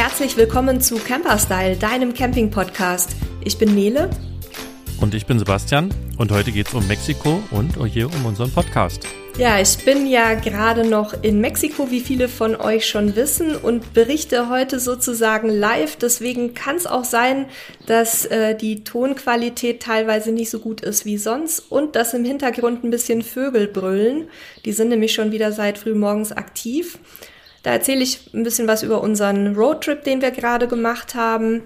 herzlich willkommen zu Camperstyle, deinem Camping-Podcast. Ich bin Nele. Und ich bin Sebastian. Und heute geht es um Mexiko und hier um unseren Podcast. Ja, ich bin ja gerade noch in Mexiko, wie viele von euch schon wissen, und berichte heute sozusagen live. Deswegen kann es auch sein, dass äh, die Tonqualität teilweise nicht so gut ist wie sonst und dass im Hintergrund ein bisschen Vögel brüllen. Die sind nämlich schon wieder seit frühmorgens aktiv. Da erzähle ich ein bisschen was über unseren Roadtrip, den wir gerade gemacht haben.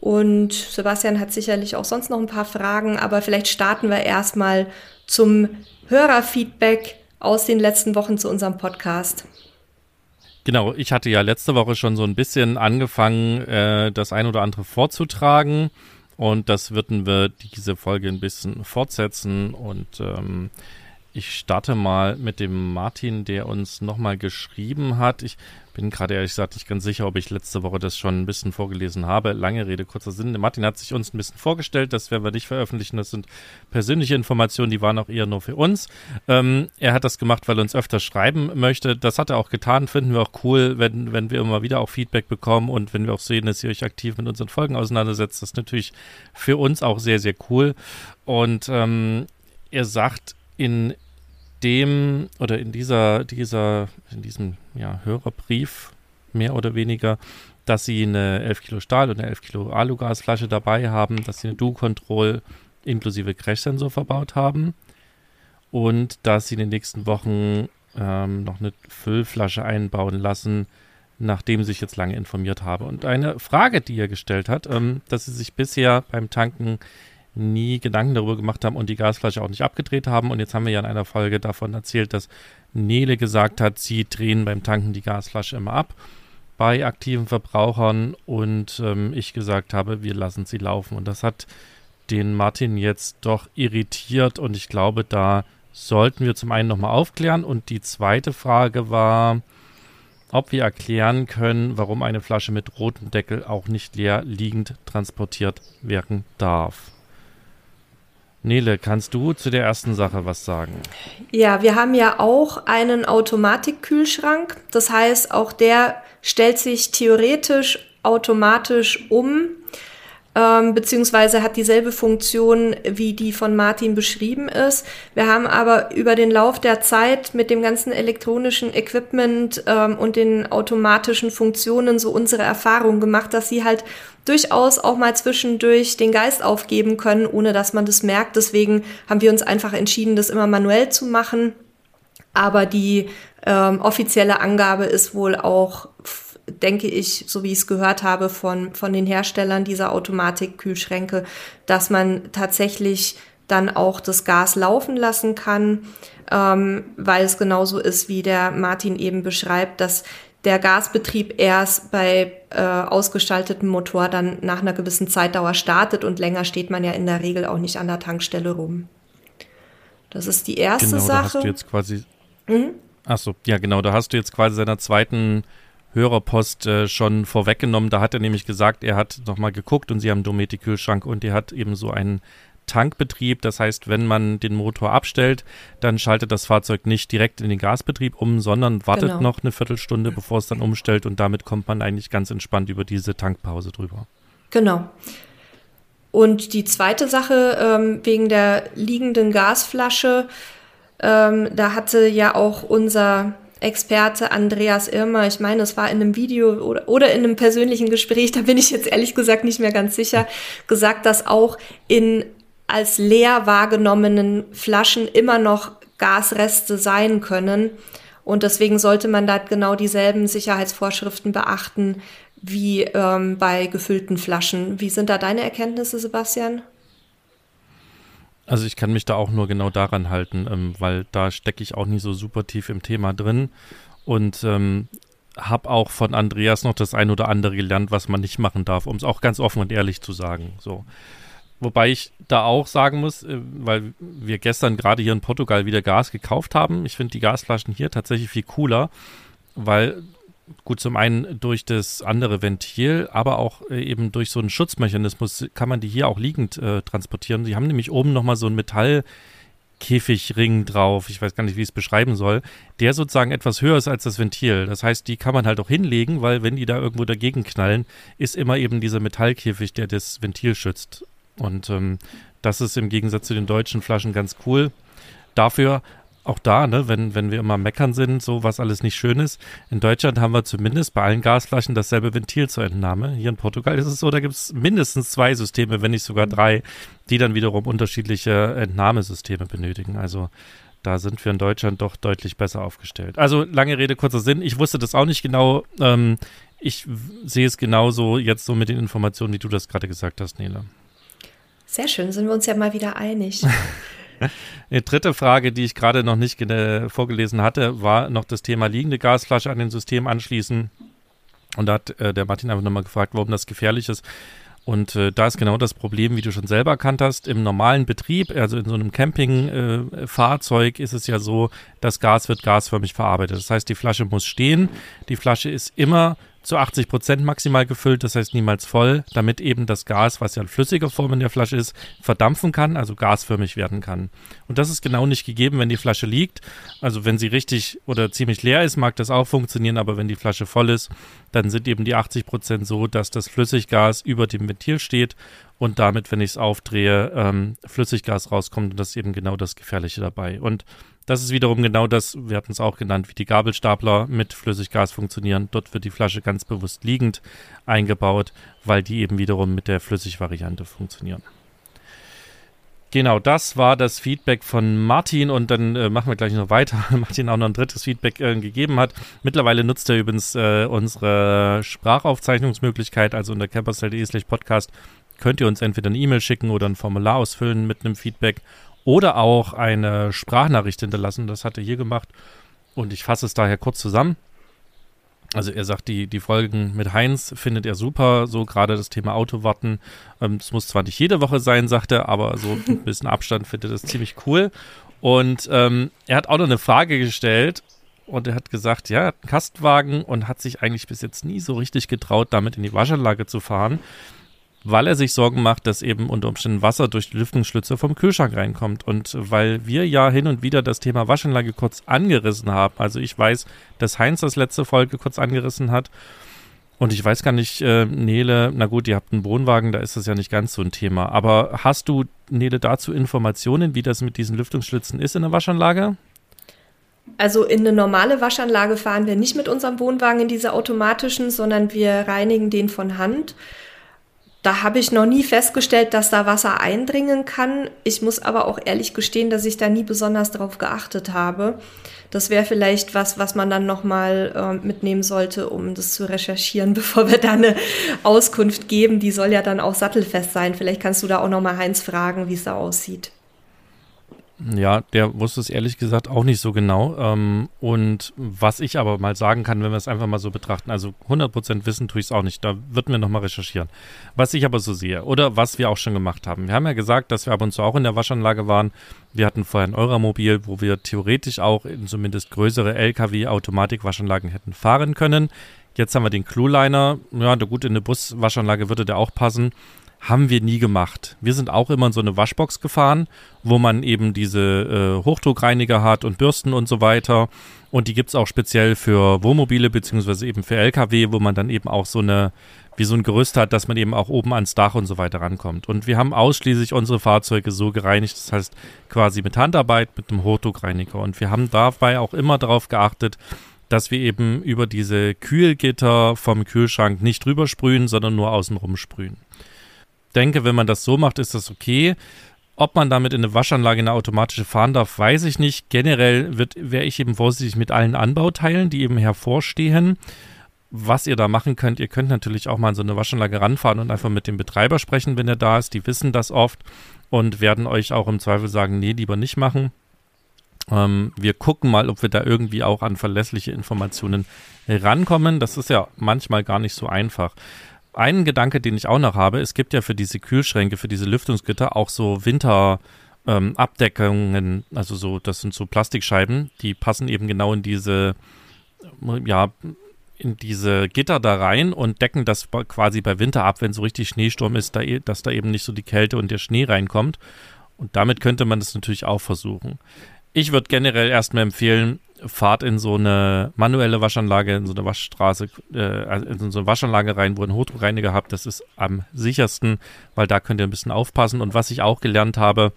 Und Sebastian hat sicherlich auch sonst noch ein paar Fragen, aber vielleicht starten wir erstmal zum Hörerfeedback aus den letzten Wochen zu unserem Podcast. Genau, ich hatte ja letzte Woche schon so ein bisschen angefangen, äh, das ein oder andere vorzutragen. Und das würden wir diese Folge ein bisschen fortsetzen. Und ähm, ich starte mal mit dem Martin, der uns nochmal geschrieben hat. Ich bin gerade ehrlich gesagt nicht ganz sicher, ob ich letzte Woche das schon ein bisschen vorgelesen habe. Lange Rede, kurzer Sinn. Martin hat sich uns ein bisschen vorgestellt, das werden wir nicht veröffentlichen. Das sind persönliche Informationen, die waren auch eher nur für uns. Ähm, er hat das gemacht, weil er uns öfter schreiben möchte. Das hat er auch getan. Finden wir auch cool, wenn, wenn wir immer wieder auch Feedback bekommen und wenn wir auch sehen, dass ihr euch aktiv mit unseren Folgen auseinandersetzt. Das ist natürlich für uns auch sehr, sehr cool. Und ähm, er sagt, in dem oder in dieser, dieser, in diesem ja, Hörerbrief mehr oder weniger, dass sie eine 11 Kilo Stahl und eine 11 Kilo Alugasflasche dabei haben, dass sie eine Do-Control inklusive Crash-Sensor verbaut haben und dass sie in den nächsten Wochen ähm, noch eine Füllflasche einbauen lassen, nachdem sich jetzt lange informiert habe. Und eine Frage, die er gestellt hat, ähm, dass sie sich bisher beim Tanken nie Gedanken darüber gemacht haben und die Gasflasche auch nicht abgedreht haben. Und jetzt haben wir ja in einer Folge davon erzählt, dass Nele gesagt hat, sie drehen beim Tanken die Gasflasche immer ab bei aktiven Verbrauchern und ähm, ich gesagt habe, wir lassen sie laufen. Und das hat den Martin jetzt doch irritiert und ich glaube, da sollten wir zum einen nochmal aufklären. Und die zweite Frage war, ob wir erklären können, warum eine Flasche mit rotem Deckel auch nicht leer liegend transportiert werden darf. Nele, kannst du zu der ersten Sache was sagen? Ja, wir haben ja auch einen Automatikkühlschrank. Das heißt, auch der stellt sich theoretisch automatisch um ähm, beziehungsweise hat dieselbe Funktion, wie die von Martin beschrieben ist. Wir haben aber über den Lauf der Zeit mit dem ganzen elektronischen Equipment ähm, und den automatischen Funktionen so unsere Erfahrung gemacht, dass sie halt durchaus auch mal zwischendurch den Geist aufgeben können, ohne dass man das merkt. Deswegen haben wir uns einfach entschieden, das immer manuell zu machen. Aber die ähm, offizielle Angabe ist wohl auch denke ich, so wie ich es gehört habe von, von den Herstellern dieser Automatikkühlschränke, dass man tatsächlich dann auch das Gas laufen lassen kann, ähm, weil es genauso ist, wie der Martin eben beschreibt, dass der Gasbetrieb erst bei äh, ausgestaltetem Motor dann nach einer gewissen Zeitdauer startet und länger steht man ja in der Regel auch nicht an der Tankstelle rum. Das ist die erste genau, Sache. Da hast du jetzt quasi. Mhm. Achso, ja genau, da hast du jetzt quasi seiner zweiten Hörerpost äh, schon vorweggenommen. Da hat er nämlich gesagt, er hat nochmal geguckt und sie haben Dometic-Kühlschrank und er hat eben so einen Tankbetrieb. Das heißt, wenn man den Motor abstellt, dann schaltet das Fahrzeug nicht direkt in den Gasbetrieb um, sondern wartet genau. noch eine Viertelstunde, bevor es dann umstellt und damit kommt man eigentlich ganz entspannt über diese Tankpause drüber. Genau. Und die zweite Sache ähm, wegen der liegenden Gasflasche, ähm, da hatte ja auch unser Experte Andreas Irmer, ich meine, es war in einem Video oder, oder in einem persönlichen Gespräch, da bin ich jetzt ehrlich gesagt nicht mehr ganz sicher, gesagt, dass auch in als leer wahrgenommenen Flaschen immer noch Gasreste sein können. Und deswegen sollte man da genau dieselben Sicherheitsvorschriften beachten wie ähm, bei gefüllten Flaschen. Wie sind da deine Erkenntnisse, Sebastian? Also ich kann mich da auch nur genau daran halten, ähm, weil da stecke ich auch nie so super tief im Thema drin und ähm, habe auch von Andreas noch das ein oder andere gelernt, was man nicht machen darf, um es auch ganz offen und ehrlich zu sagen. So. Wobei ich da auch sagen muss, äh, weil wir gestern gerade hier in Portugal wieder Gas gekauft haben. Ich finde die Gasflaschen hier tatsächlich viel cooler, weil gut, zum einen durch das andere Ventil, aber auch äh, eben durch so einen Schutzmechanismus kann man die hier auch liegend äh, transportieren. Die haben nämlich oben nochmal so ein Metall Käfigring drauf, ich weiß gar nicht, wie ich es beschreiben soll, der sozusagen etwas höher ist als das Ventil. Das heißt, die kann man halt auch hinlegen, weil wenn die da irgendwo dagegen knallen, ist immer eben dieser Metallkäfig, der das Ventil schützt. Und ähm, das ist im Gegensatz zu den deutschen Flaschen ganz cool. Dafür auch da, ne, wenn, wenn wir immer meckern sind, so was alles nicht schön ist. In Deutschland haben wir zumindest bei allen Gasflaschen dasselbe Ventil zur Entnahme. Hier in Portugal ist es so, da gibt es mindestens zwei Systeme, wenn nicht sogar drei, die dann wiederum unterschiedliche Entnahmesysteme benötigen. Also da sind wir in Deutschland doch deutlich besser aufgestellt. Also lange Rede, kurzer Sinn. Ich wusste das auch nicht genau. Ähm, ich sehe es genauso jetzt so mit den Informationen, wie du das gerade gesagt hast, Nele. Sehr schön, sind wir uns ja mal wieder einig. Die dritte Frage, die ich gerade noch nicht vorgelesen hatte, war noch das Thema liegende Gasflasche an den System anschließen. Und da hat äh, der Martin einfach nochmal gefragt, warum das gefährlich ist. Und äh, da ist genau das Problem, wie du schon selber erkannt hast. Im normalen Betrieb, also in so einem Campingfahrzeug, äh, ist es ja so, das Gas wird gasförmig verarbeitet. Das heißt, die Flasche muss stehen. Die Flasche ist immer zu 80 Prozent maximal gefüllt, das heißt niemals voll, damit eben das Gas, was ja in flüssiger Form in der Flasche ist, verdampfen kann, also gasförmig werden kann. Und das ist genau nicht gegeben, wenn die Flasche liegt. Also wenn sie richtig oder ziemlich leer ist, mag das auch funktionieren, aber wenn die Flasche voll ist, dann sind eben die 80 Prozent so, dass das Flüssiggas über dem Ventil steht und damit, wenn ich es aufdrehe, ähm, Flüssiggas rauskommt und das ist eben genau das Gefährliche dabei. Und das ist wiederum genau das, wir hatten es auch genannt, wie die Gabelstapler mit Flüssiggas funktionieren. Dort wird die Flasche ganz bewusst liegend eingebaut, weil die eben wiederum mit der Flüssigvariante funktionieren. Genau, das war das Feedback von Martin und dann äh, machen wir gleich noch weiter. Martin auch noch ein drittes Feedback äh, gegeben hat. Mittlerweile nutzt er übrigens äh, unsere Sprachaufzeichnungsmöglichkeit, also unter camperstel.de podcast könnt ihr uns entweder eine E-Mail schicken oder ein Formular ausfüllen mit einem Feedback oder auch eine Sprachnachricht hinterlassen. Das hat er hier gemacht und ich fasse es daher kurz zusammen. Also er sagt, die, die Folgen mit Heinz findet er super, so gerade das Thema Autowarten. Ähm, es muss zwar nicht jede Woche sein, sagt er, aber so ein bisschen Abstand findet er das ziemlich cool. Und ähm, er hat auch noch eine Frage gestellt und er hat gesagt, ja, er hat einen Kastenwagen und hat sich eigentlich bis jetzt nie so richtig getraut, damit in die Waschanlage zu fahren weil er sich Sorgen macht, dass eben unter Umständen Wasser durch die Lüftungsschlitze vom Kühlschrank reinkommt. Und weil wir ja hin und wieder das Thema Waschanlage kurz angerissen haben, also ich weiß, dass Heinz das letzte Folge kurz angerissen hat. Und ich weiß gar nicht, äh, Nele, na gut, ihr habt einen Wohnwagen, da ist das ja nicht ganz so ein Thema. Aber hast du, Nele, dazu Informationen, wie das mit diesen Lüftungsschlitzen ist in der Waschanlage? Also in eine normale Waschanlage fahren wir nicht mit unserem Wohnwagen in diese automatischen, sondern wir reinigen den von Hand. Da habe ich noch nie festgestellt, dass da Wasser eindringen kann. Ich muss aber auch ehrlich gestehen, dass ich da nie besonders darauf geachtet habe. Das wäre vielleicht was, was man dann nochmal äh, mitnehmen sollte, um das zu recherchieren, bevor wir da eine Auskunft geben. Die soll ja dann auch sattelfest sein. Vielleicht kannst du da auch nochmal Heinz fragen, wie es da aussieht. Ja, der wusste es ehrlich gesagt auch nicht so genau. Ähm, und was ich aber mal sagen kann, wenn wir es einfach mal so betrachten, also 100% wissen tue ich es auch nicht, da wird mir nochmal recherchieren. Was ich aber so sehe oder was wir auch schon gemacht haben. Wir haben ja gesagt, dass wir ab und zu auch in der Waschanlage waren. Wir hatten vorher ein Euramobil, wo wir theoretisch auch in zumindest größere LKW-Automatikwaschanlagen hätten fahren können. Jetzt haben wir den Clueliner. Ja, gut, in eine Buswaschanlage würde der auch passen. Haben wir nie gemacht. Wir sind auch immer in so eine Waschbox gefahren, wo man eben diese äh, Hochdruckreiniger hat und Bürsten und so weiter. Und die gibt es auch speziell für Wohnmobile beziehungsweise eben für Lkw, wo man dann eben auch so eine, wie so ein Gerüst hat, dass man eben auch oben ans Dach und so weiter rankommt. Und wir haben ausschließlich unsere Fahrzeuge so gereinigt, das heißt quasi mit Handarbeit, mit einem Hochdruckreiniger. Und wir haben dabei auch immer darauf geachtet, dass wir eben über diese Kühlgitter vom Kühlschrank nicht drüber sprühen, sondern nur außenrum sprühen denke, wenn man das so macht, ist das okay. Ob man damit in eine Waschanlage eine automatische fahren darf, weiß ich nicht. Generell wäre ich eben vorsichtig mit allen Anbauteilen, die eben hervorstehen. Was ihr da machen könnt, ihr könnt natürlich auch mal in so eine Waschanlage ranfahren und einfach mit dem Betreiber sprechen, wenn er da ist. Die wissen das oft und werden euch auch im Zweifel sagen, nee, lieber nicht machen. Ähm, wir gucken mal, ob wir da irgendwie auch an verlässliche Informationen rankommen. Das ist ja manchmal gar nicht so einfach einen Gedanke, den ich auch noch habe, es gibt ja für diese Kühlschränke, für diese Lüftungsgitter auch so Winterabdeckungen, ähm, also so, das sind so Plastikscheiben, die passen eben genau in diese, ja, in diese Gitter da rein und decken das quasi bei Winter ab, wenn so richtig Schneesturm ist, da, dass da eben nicht so die Kälte und der Schnee reinkommt. Und damit könnte man das natürlich auch versuchen. Ich würde generell erstmal empfehlen, fahrt in so eine manuelle Waschanlage, in so eine Waschstraße, äh, also in so eine Waschanlage rein, wo einen Hochdruckreiniger habt. Das ist am sichersten, weil da könnt ihr ein bisschen aufpassen. Und was ich auch gelernt habe,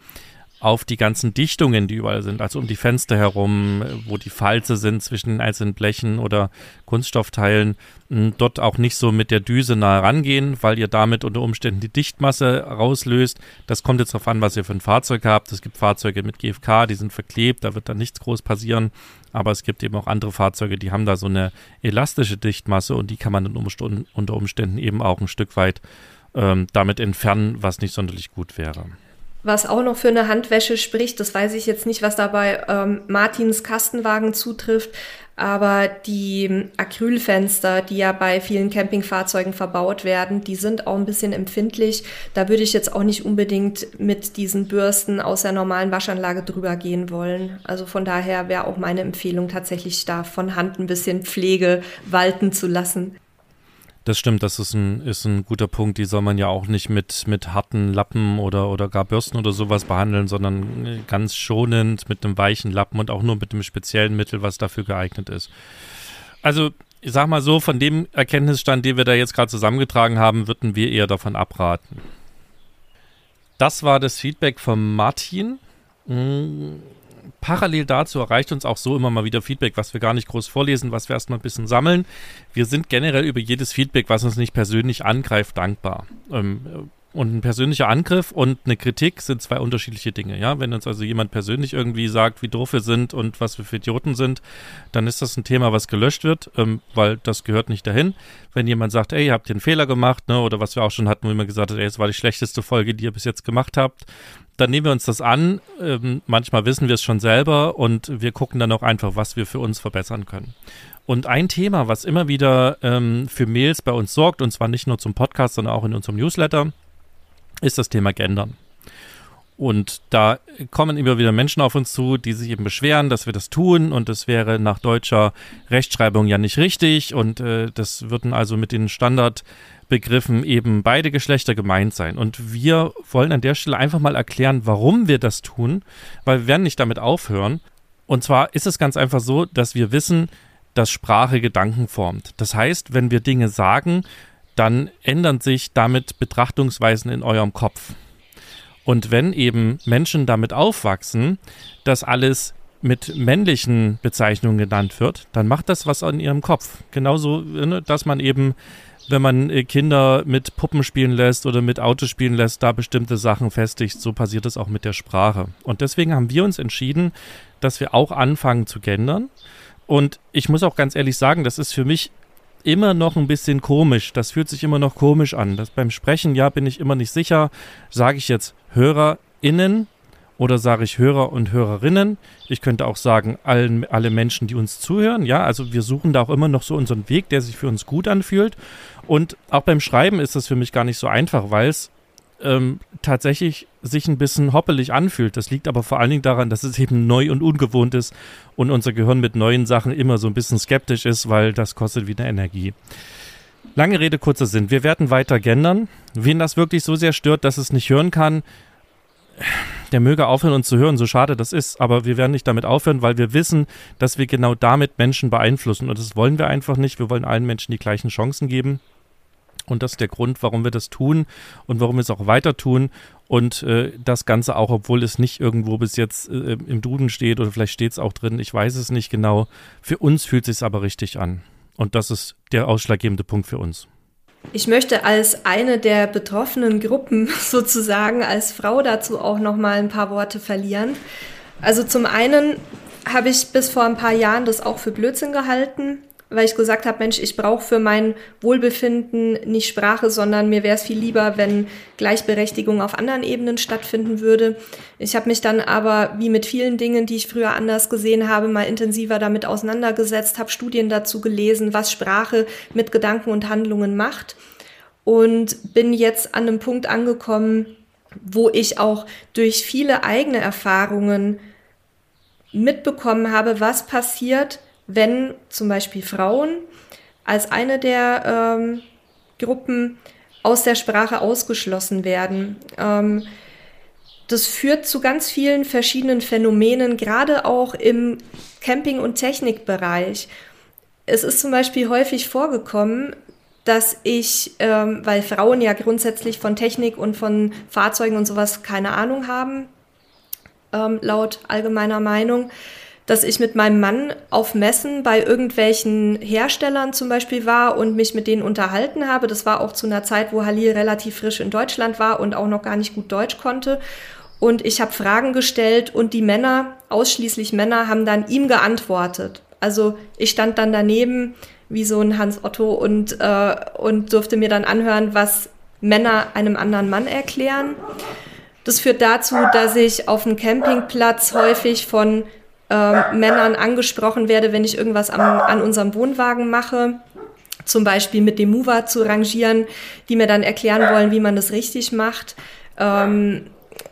auf die ganzen Dichtungen, die überall sind, also um die Fenster herum, wo die Falze sind zwischen den einzelnen Blechen oder Kunststoffteilen, dort auch nicht so mit der Düse nahe rangehen, weil ihr damit unter Umständen die Dichtmasse rauslöst. Das kommt jetzt darauf an, was ihr für ein Fahrzeug habt. Es gibt Fahrzeuge mit GFK, die sind verklebt, da wird dann nichts groß passieren. Aber es gibt eben auch andere Fahrzeuge, die haben da so eine elastische Dichtmasse und die kann man unter Umständen eben auch ein Stück weit ähm, damit entfernen, was nicht sonderlich gut wäre. Was auch noch für eine Handwäsche spricht, das weiß ich jetzt nicht, was da bei ähm, Martins Kastenwagen zutrifft, aber die Acrylfenster, die ja bei vielen Campingfahrzeugen verbaut werden, die sind auch ein bisschen empfindlich. Da würde ich jetzt auch nicht unbedingt mit diesen Bürsten aus der normalen Waschanlage drüber gehen wollen. Also von daher wäre auch meine Empfehlung tatsächlich da von Hand ein bisschen Pflege walten zu lassen. Das stimmt, das ist ein, ist ein guter Punkt. Die soll man ja auch nicht mit, mit harten Lappen oder, oder gar Bürsten oder sowas behandeln, sondern ganz schonend mit einem weichen Lappen und auch nur mit einem speziellen Mittel, was dafür geeignet ist. Also, ich sag mal so, von dem Erkenntnisstand, den wir da jetzt gerade zusammengetragen haben, würden wir eher davon abraten. Das war das Feedback von Martin. Hm, parallel dazu erreicht uns auch so immer mal wieder Feedback, was wir gar nicht groß vorlesen, was wir erstmal ein bisschen sammeln. Wir sind generell über jedes Feedback, was uns nicht persönlich angreift, dankbar. Ähm, und ein persönlicher Angriff und eine Kritik sind zwei unterschiedliche Dinge. Ja, wenn uns also jemand persönlich irgendwie sagt, wie doof wir sind und was wir für Idioten sind, dann ist das ein Thema, was gelöscht wird, ähm, weil das gehört nicht dahin. Wenn jemand sagt, ey, ihr habt hier einen Fehler gemacht, ne, oder was wir auch schon hatten, wo jemand gesagt hat, ey, es war die schlechteste Folge, die ihr bis jetzt gemacht habt, dann nehmen wir uns das an. Ähm, manchmal wissen wir es schon selber und wir gucken dann auch einfach, was wir für uns verbessern können. Und ein Thema, was immer wieder ähm, für Mails bei uns sorgt, und zwar nicht nur zum Podcast, sondern auch in unserem Newsletter, ist das Thema Gendern. Und da kommen immer wieder Menschen auf uns zu, die sich eben beschweren, dass wir das tun und das wäre nach deutscher Rechtschreibung ja nicht richtig und äh, das würden also mit den Standardbegriffen eben beide Geschlechter gemeint sein. Und wir wollen an der Stelle einfach mal erklären, warum wir das tun, weil wir werden nicht damit aufhören. Und zwar ist es ganz einfach so, dass wir wissen, dass Sprache Gedanken formt. Das heißt, wenn wir Dinge sagen, dann ändern sich damit Betrachtungsweisen in eurem Kopf. Und wenn eben Menschen damit aufwachsen, dass alles mit männlichen Bezeichnungen genannt wird, dann macht das was an ihrem Kopf. Genauso, ne, dass man eben, wenn man äh, Kinder mit Puppen spielen lässt oder mit Autos spielen lässt, da bestimmte Sachen festigt. So passiert es auch mit der Sprache. Und deswegen haben wir uns entschieden, dass wir auch anfangen zu gendern. Und ich muss auch ganz ehrlich sagen, das ist für mich immer noch ein bisschen komisch. Das fühlt sich immer noch komisch an. Das beim Sprechen, ja, bin ich immer nicht sicher. Sage ich jetzt HörerInnen oder sage ich Hörer und Hörerinnen? Ich könnte auch sagen, allen, alle Menschen, die uns zuhören. Ja, also wir suchen da auch immer noch so unseren Weg, der sich für uns gut anfühlt. Und auch beim Schreiben ist das für mich gar nicht so einfach, weil es ähm, tatsächlich sich ein bisschen hoppelig anfühlt. Das liegt aber vor allen Dingen daran, dass es eben neu und ungewohnt ist und unser Gehirn mit neuen Sachen immer so ein bisschen skeptisch ist, weil das kostet wieder Energie. Lange Rede, kurzer Sinn. Wir werden weiter gendern. Wen das wirklich so sehr stört, dass es nicht hören kann, der möge aufhören, uns zu hören, so schade das ist. Aber wir werden nicht damit aufhören, weil wir wissen, dass wir genau damit Menschen beeinflussen. Und das wollen wir einfach nicht. Wir wollen allen Menschen die gleichen Chancen geben. Und das ist der Grund, warum wir das tun und warum wir es auch weiter tun. Und äh, das Ganze auch, obwohl es nicht irgendwo bis jetzt äh, im Duden steht oder vielleicht steht es auch drin, ich weiß es nicht genau. Für uns fühlt es sich aber richtig an. Und das ist der ausschlaggebende Punkt für uns. Ich möchte als eine der betroffenen Gruppen sozusagen als Frau dazu auch noch mal ein paar Worte verlieren. Also zum einen habe ich bis vor ein paar Jahren das auch für Blödsinn gehalten, weil ich gesagt habe, Mensch, ich brauche für mein Wohlbefinden nicht Sprache, sondern mir wäre es viel lieber, wenn Gleichberechtigung auf anderen Ebenen stattfinden würde. Ich habe mich dann aber, wie mit vielen Dingen, die ich früher anders gesehen habe, mal intensiver damit auseinandergesetzt, habe Studien dazu gelesen, was Sprache mit Gedanken und Handlungen macht und bin jetzt an einem Punkt angekommen, wo ich auch durch viele eigene Erfahrungen mitbekommen habe, was passiert, wenn zum Beispiel Frauen als eine der ähm, Gruppen aus der Sprache ausgeschlossen werden. Ähm, das führt zu ganz vielen verschiedenen Phänomenen, gerade auch im Camping- und Technikbereich. Es ist zum Beispiel häufig vorgekommen, dass ich, ähm, weil Frauen ja grundsätzlich von Technik und von Fahrzeugen und sowas keine Ahnung haben, ähm, laut allgemeiner Meinung, dass ich mit meinem Mann auf Messen bei irgendwelchen Herstellern zum Beispiel war und mich mit denen unterhalten habe. Das war auch zu einer Zeit, wo Halil relativ frisch in Deutschland war und auch noch gar nicht gut Deutsch konnte. Und ich habe Fragen gestellt und die Männer, ausschließlich Männer, haben dann ihm geantwortet. Also ich stand dann daneben wie so ein Hans Otto und, äh, und durfte mir dann anhören, was Männer einem anderen Mann erklären. Das führt dazu, dass ich auf dem Campingplatz häufig von äh, Männern angesprochen werde, wenn ich irgendwas am, an unserem Wohnwagen mache. Zum Beispiel mit dem Mover zu rangieren, die mir dann erklären wollen, wie man das richtig macht. Ähm,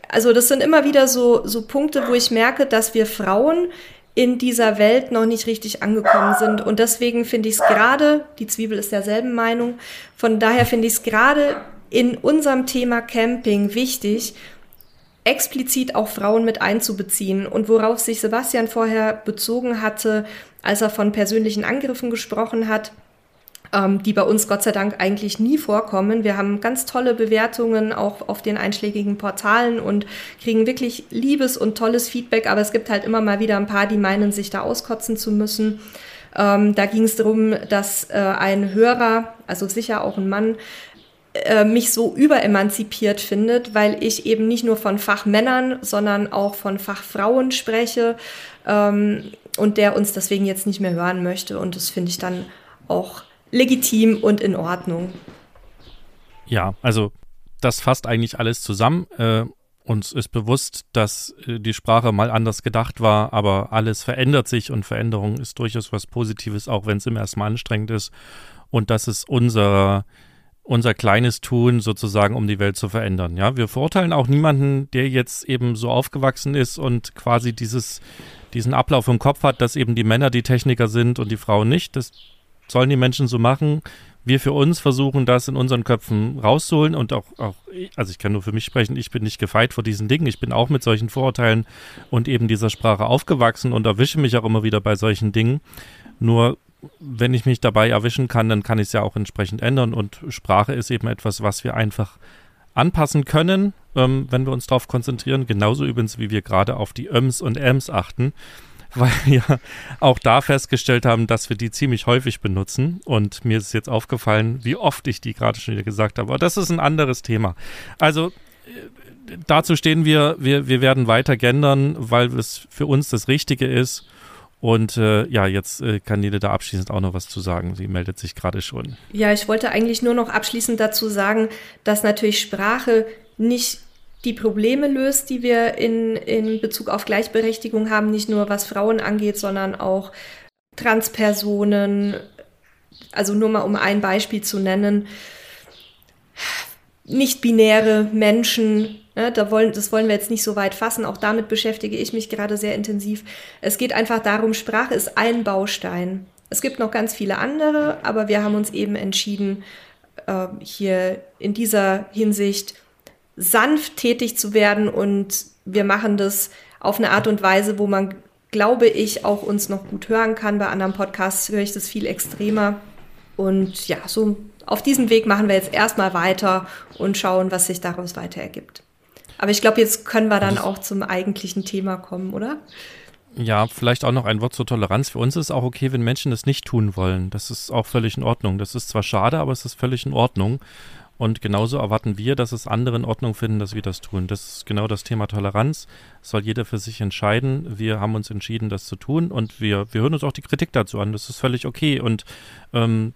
also das sind immer wieder so, so Punkte, wo ich merke, dass wir Frauen in dieser Welt noch nicht richtig angekommen sind. Und deswegen finde ich es gerade, die Zwiebel ist derselben Meinung, von daher finde ich es gerade in unserem Thema Camping wichtig, explizit auch Frauen mit einzubeziehen. Und worauf sich Sebastian vorher bezogen hatte, als er von persönlichen Angriffen gesprochen hat, ähm, die bei uns Gott sei Dank eigentlich nie vorkommen. Wir haben ganz tolle Bewertungen auch auf den einschlägigen Portalen und kriegen wirklich liebes und tolles Feedback, aber es gibt halt immer mal wieder ein paar, die meinen, sich da auskotzen zu müssen. Ähm, da ging es darum, dass äh, ein Hörer, also sicher auch ein Mann, äh, mich so überemanzipiert findet, weil ich eben nicht nur von Fachmännern, sondern auch von Fachfrauen spreche ähm, und der uns deswegen jetzt nicht mehr hören möchte. Und das finde ich dann auch legitim und in Ordnung. Ja, also das fasst eigentlich alles zusammen. Äh, uns ist bewusst, dass äh, die Sprache mal anders gedacht war, aber alles verändert sich und Veränderung ist durchaus was Positives, auch wenn es im ersten Mal anstrengend ist. Und das ist unser, unser kleines Tun sozusagen, um die Welt zu verändern. Ja, wir verurteilen auch niemanden, der jetzt eben so aufgewachsen ist und quasi dieses, diesen Ablauf im Kopf hat, dass eben die Männer die Techniker sind und die Frauen nicht. Das sollen die Menschen so machen. Wir für uns versuchen, das in unseren Köpfen rauszuholen und auch, auch, also ich kann nur für mich sprechen, ich bin nicht gefeit vor diesen Dingen. Ich bin auch mit solchen Vorurteilen und eben dieser Sprache aufgewachsen und erwische mich auch immer wieder bei solchen Dingen. Nur wenn ich mich dabei erwischen kann, dann kann ich es ja auch entsprechend ändern und Sprache ist eben etwas, was wir einfach anpassen können, ähm, wenn wir uns darauf konzentrieren. Genauso übrigens, wie wir gerade auf die Öms und Äms achten weil wir auch da festgestellt haben, dass wir die ziemlich häufig benutzen. Und mir ist jetzt aufgefallen, wie oft ich die gerade schon wieder gesagt habe. Aber das ist ein anderes Thema. Also äh, dazu stehen wir, wir, wir werden weiter gendern, weil es für uns das Richtige ist. Und äh, ja, jetzt äh, kann Nele da abschließend auch noch was zu sagen. Sie meldet sich gerade schon. Ja, ich wollte eigentlich nur noch abschließend dazu sagen, dass natürlich Sprache nicht die Probleme löst, die wir in, in Bezug auf Gleichberechtigung haben, nicht nur was Frauen angeht, sondern auch Transpersonen. Also nur mal um ein Beispiel zu nennen. Nicht-binäre Menschen, ne, da wollen, das wollen wir jetzt nicht so weit fassen. Auch damit beschäftige ich mich gerade sehr intensiv. Es geht einfach darum, Sprache ist ein Baustein. Es gibt noch ganz viele andere, aber wir haben uns eben entschieden, äh, hier in dieser Hinsicht sanft tätig zu werden und wir machen das auf eine Art und Weise, wo man, glaube ich, auch uns noch gut hören kann. Bei anderen Podcasts höre ich das viel extremer. Und ja, so auf diesem Weg machen wir jetzt erstmal weiter und schauen, was sich daraus weiter ergibt. Aber ich glaube, jetzt können wir dann auch zum eigentlichen Thema kommen, oder? Ja, vielleicht auch noch ein Wort zur Toleranz. Für uns ist es auch okay, wenn Menschen das nicht tun wollen. Das ist auch völlig in Ordnung. Das ist zwar schade, aber es ist völlig in Ordnung. Und genauso erwarten wir, dass es andere in Ordnung finden, dass wir das tun. Das ist genau das Thema Toleranz. Das soll jeder für sich entscheiden. Wir haben uns entschieden, das zu tun und wir, wir hören uns auch die Kritik dazu an. Das ist völlig okay. Und ähm,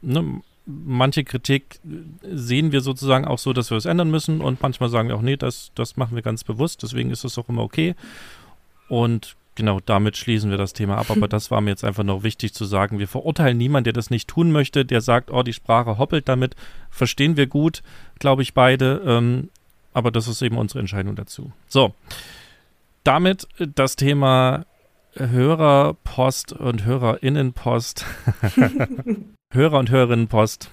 ne, manche Kritik sehen wir sozusagen auch so, dass wir es ändern müssen und manchmal sagen wir auch, nee, das, das machen wir ganz bewusst. Deswegen ist es auch immer okay. Und Genau, damit schließen wir das Thema ab. Aber das war mir jetzt einfach noch wichtig zu sagen. Wir verurteilen niemanden, der das nicht tun möchte, der sagt, oh, die Sprache hoppelt damit. Verstehen wir gut, glaube ich, beide. Ähm, aber das ist eben unsere Entscheidung dazu. So, damit das Thema Hörerpost und Hörerinnenpost. Hörer und Hörerinnenpost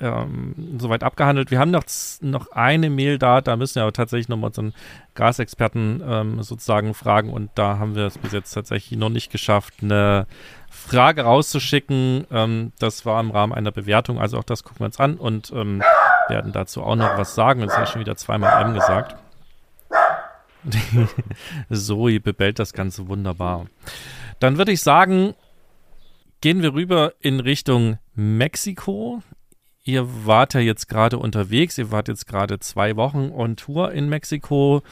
ähm, soweit abgehandelt. Wir haben noch, noch eine Mail da, da müssen wir aber tatsächlich nochmal unseren Gasexperten ähm, sozusagen fragen und da haben wir es bis jetzt tatsächlich noch nicht geschafft, eine Frage rauszuschicken. Ähm, das war im Rahmen einer Bewertung, also auch das gucken wir uns an und ähm, werden dazu auch noch was sagen. Jetzt habe ich schon wieder zweimal M gesagt. Zoe bebellt das Ganze wunderbar. Dann würde ich sagen, gehen wir rüber in Richtung Mexiko. Ihr wart ja jetzt gerade unterwegs, ihr wart jetzt gerade zwei Wochen on Tour in Mexiko.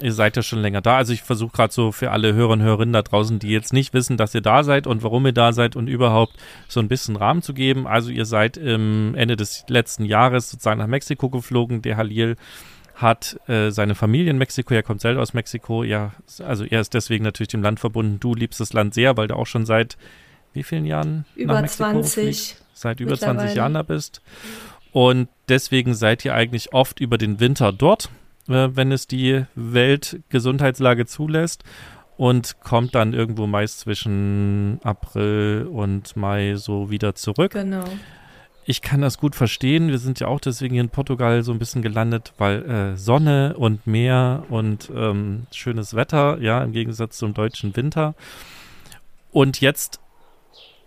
Ihr seid ja schon länger da. Also ich versuche gerade so für alle Hörer und Hörerinnen da draußen, die jetzt nicht wissen, dass ihr da seid und warum ihr da seid und überhaupt so ein bisschen Rahmen zu geben. Also ihr seid im Ende des letzten Jahres sozusagen nach Mexiko geflogen. Der Halil hat äh, seine Familie in Mexiko, er kommt selber aus Mexiko. Ja, also er ist deswegen natürlich dem Land verbunden. Du liebst das Land sehr, weil du auch schon seit wie vielen Jahren über nach Mexiko 20 fliegst? seit über 20 Jahren da bist. Und deswegen seid ihr eigentlich oft über den Winter dort äh, wenn es die Weltgesundheitslage zulässt und kommt dann irgendwo meist zwischen April und Mai so wieder zurück. Genau. Ich kann das gut verstehen. Wir sind ja auch deswegen hier in Portugal so ein bisschen gelandet, weil äh, Sonne und Meer und ähm, schönes Wetter, ja, im Gegensatz zum deutschen Winter. Und jetzt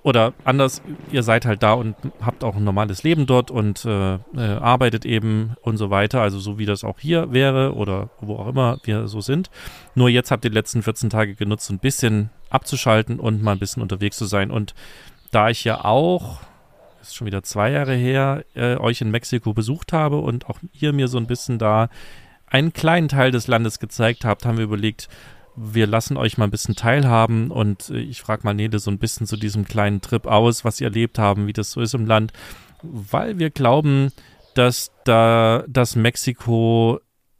oder anders, ihr seid halt da und habt auch ein normales Leben dort und äh, äh, arbeitet eben und so weiter, also so wie das auch hier wäre oder wo auch immer wir so sind. Nur jetzt habt ihr die letzten 14 Tage genutzt, ein bisschen abzuschalten und mal ein bisschen unterwegs zu sein. Und da ich ja auch, ist schon wieder zwei Jahre her, äh, euch in Mexiko besucht habe und auch ihr mir so ein bisschen da einen kleinen Teil des Landes gezeigt habt, haben wir überlegt, wir lassen euch mal ein bisschen teilhaben und äh, ich frage mal Nele so ein bisschen zu diesem kleinen Trip aus, was sie erlebt haben, wie das so ist im Land, weil wir glauben, dass da das Mexiko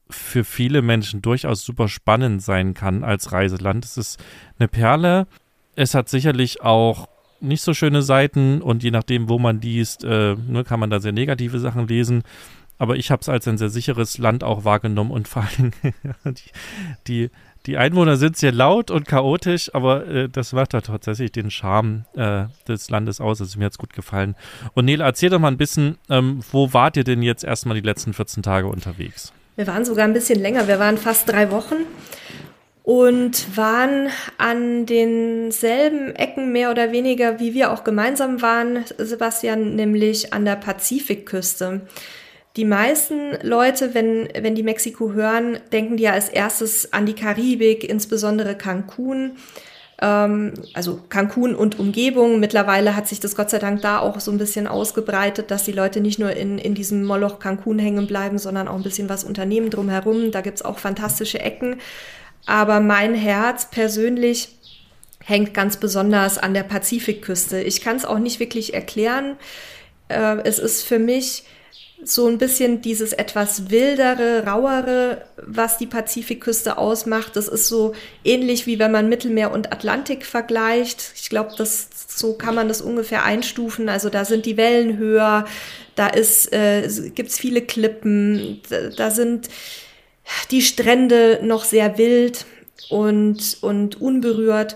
für viele Menschen durchaus super spannend sein kann als Reiseland. Es ist eine Perle. Es hat sicherlich auch nicht so schöne Seiten und je nachdem, wo man liest, äh, ne, kann man da sehr negative Sachen lesen. Aber ich habe es als ein sehr sicheres Land auch wahrgenommen und vor allem die, die die Einwohner sind sehr laut und chaotisch, aber äh, das macht da tatsächlich den Charme äh, des Landes aus. Also mir es gut gefallen. Und Nele, erzähl doch mal ein bisschen, ähm, wo wart ihr denn jetzt erstmal die letzten 14 Tage unterwegs? Wir waren sogar ein bisschen länger. Wir waren fast drei Wochen und waren an denselben Ecken mehr oder weniger, wie wir auch gemeinsam waren, Sebastian, nämlich an der Pazifikküste. Die meisten Leute, wenn, wenn die Mexiko hören, denken die ja als erstes an die Karibik, insbesondere Cancun. Ähm, also Cancun und Umgebung. Mittlerweile hat sich das Gott sei Dank da auch so ein bisschen ausgebreitet, dass die Leute nicht nur in, in diesem Moloch Cancun hängen bleiben, sondern auch ein bisschen was unternehmen drumherum. Da gibt's auch fantastische Ecken. Aber mein Herz persönlich hängt ganz besonders an der Pazifikküste. Ich kann es auch nicht wirklich erklären. Äh, es ist für mich so ein bisschen dieses etwas wildere, rauere, was die Pazifikküste ausmacht. Das ist so ähnlich wie wenn man Mittelmeer und Atlantik vergleicht. Ich glaube, das so kann man das ungefähr einstufen. Also da sind die Wellen höher, da ist äh, gibt's viele Klippen, da, sind die Strände noch sehr wild und und unberührt.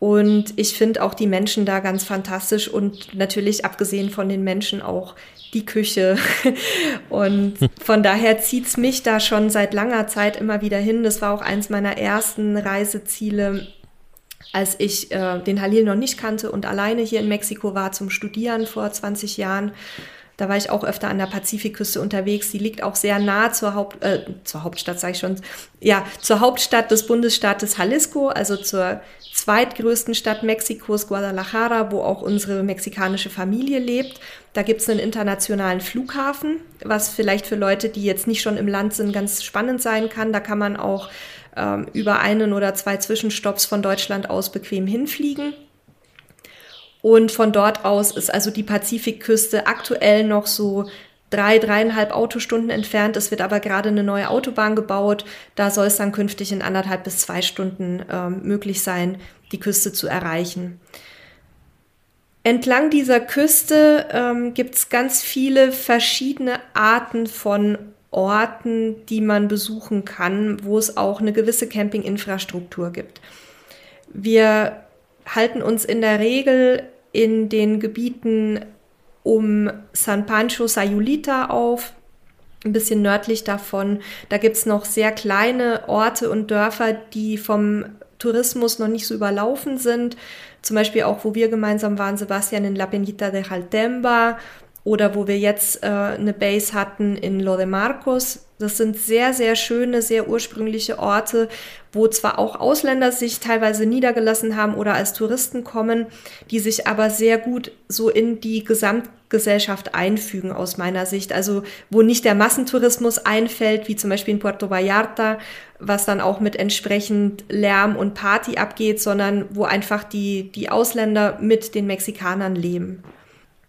Und ich finde auch die Menschen da ganz fantastisch und natürlich abgesehen von den Menschen auch die Küche. Und von daher zieht's mich da schon seit langer Zeit immer wieder hin. Das war auch eins meiner ersten Reiseziele, als ich äh, den Halil noch nicht kannte und alleine hier in Mexiko war zum Studieren vor 20 Jahren. Da war ich auch öfter an der Pazifikküste unterwegs. Die liegt auch sehr nah zur, Haupt, äh, zur Hauptstadt, sage ich schon, ja, zur Hauptstadt des Bundesstaates Jalisco, also zur zweitgrößten Stadt Mexikos, Guadalajara, wo auch unsere mexikanische Familie lebt. Da gibt es einen internationalen Flughafen, was vielleicht für Leute, die jetzt nicht schon im Land sind, ganz spannend sein kann. Da kann man auch ähm, über einen oder zwei Zwischenstopps von Deutschland aus bequem hinfliegen. Und von dort aus ist also die Pazifikküste aktuell noch so drei, dreieinhalb Autostunden entfernt. Es wird aber gerade eine neue Autobahn gebaut. Da soll es dann künftig in anderthalb bis zwei Stunden ähm, möglich sein, die Küste zu erreichen. Entlang dieser Küste ähm, gibt es ganz viele verschiedene Arten von Orten, die man besuchen kann, wo es auch eine gewisse Campinginfrastruktur gibt. Wir halten uns in der Regel in den Gebieten um San Pancho Sayulita auf, ein bisschen nördlich davon. Da gibt es noch sehr kleine Orte und Dörfer, die vom Tourismus noch nicht so überlaufen sind. Zum Beispiel auch, wo wir gemeinsam waren, Sebastian in La Peñita de Jaltemba oder wo wir jetzt äh, eine Base hatten in Lo de Marcos. Das sind sehr, sehr schöne, sehr ursprüngliche Orte, wo zwar auch Ausländer sich teilweise niedergelassen haben oder als Touristen kommen, die sich aber sehr gut so in die Gesamtgesellschaft einfügen aus meiner Sicht. Also wo nicht der Massentourismus einfällt, wie zum Beispiel in Puerto Vallarta, was dann auch mit entsprechend Lärm und Party abgeht, sondern wo einfach die, die Ausländer mit den Mexikanern leben.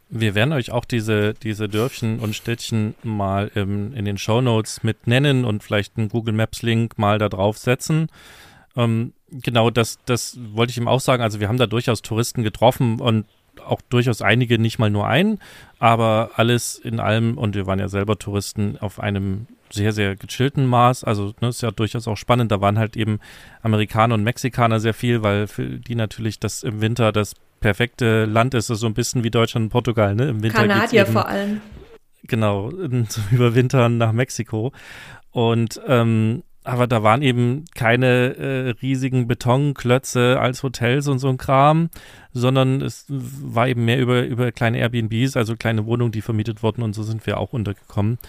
Wir werden euch auch diese, diese Dörfchen und Städtchen mal im, in den Show Notes mit nennen und vielleicht einen Google Maps Link mal da drauf setzen. Ähm, genau, das, das wollte ich ihm auch sagen. Also wir haben da durchaus Touristen getroffen und auch durchaus einige, nicht mal nur einen, aber alles in allem, und wir waren ja selber Touristen auf einem sehr, sehr gechillten Maß. Also ne, ist ja durchaus auch spannend. Da waren halt eben Amerikaner und Mexikaner sehr viel, weil für die natürlich das im Winter das perfekte Land ist. es so ein bisschen wie Deutschland und Portugal, ne? Im Winter Kanadier eben, vor allem. Genau, zum Überwintern nach Mexiko. Und ähm, aber da waren eben keine äh, riesigen Betonklötze als Hotels und so ein Kram, sondern es war eben mehr über, über kleine Airbnbs, also kleine Wohnungen, die vermietet wurden und so sind wir auch untergekommen.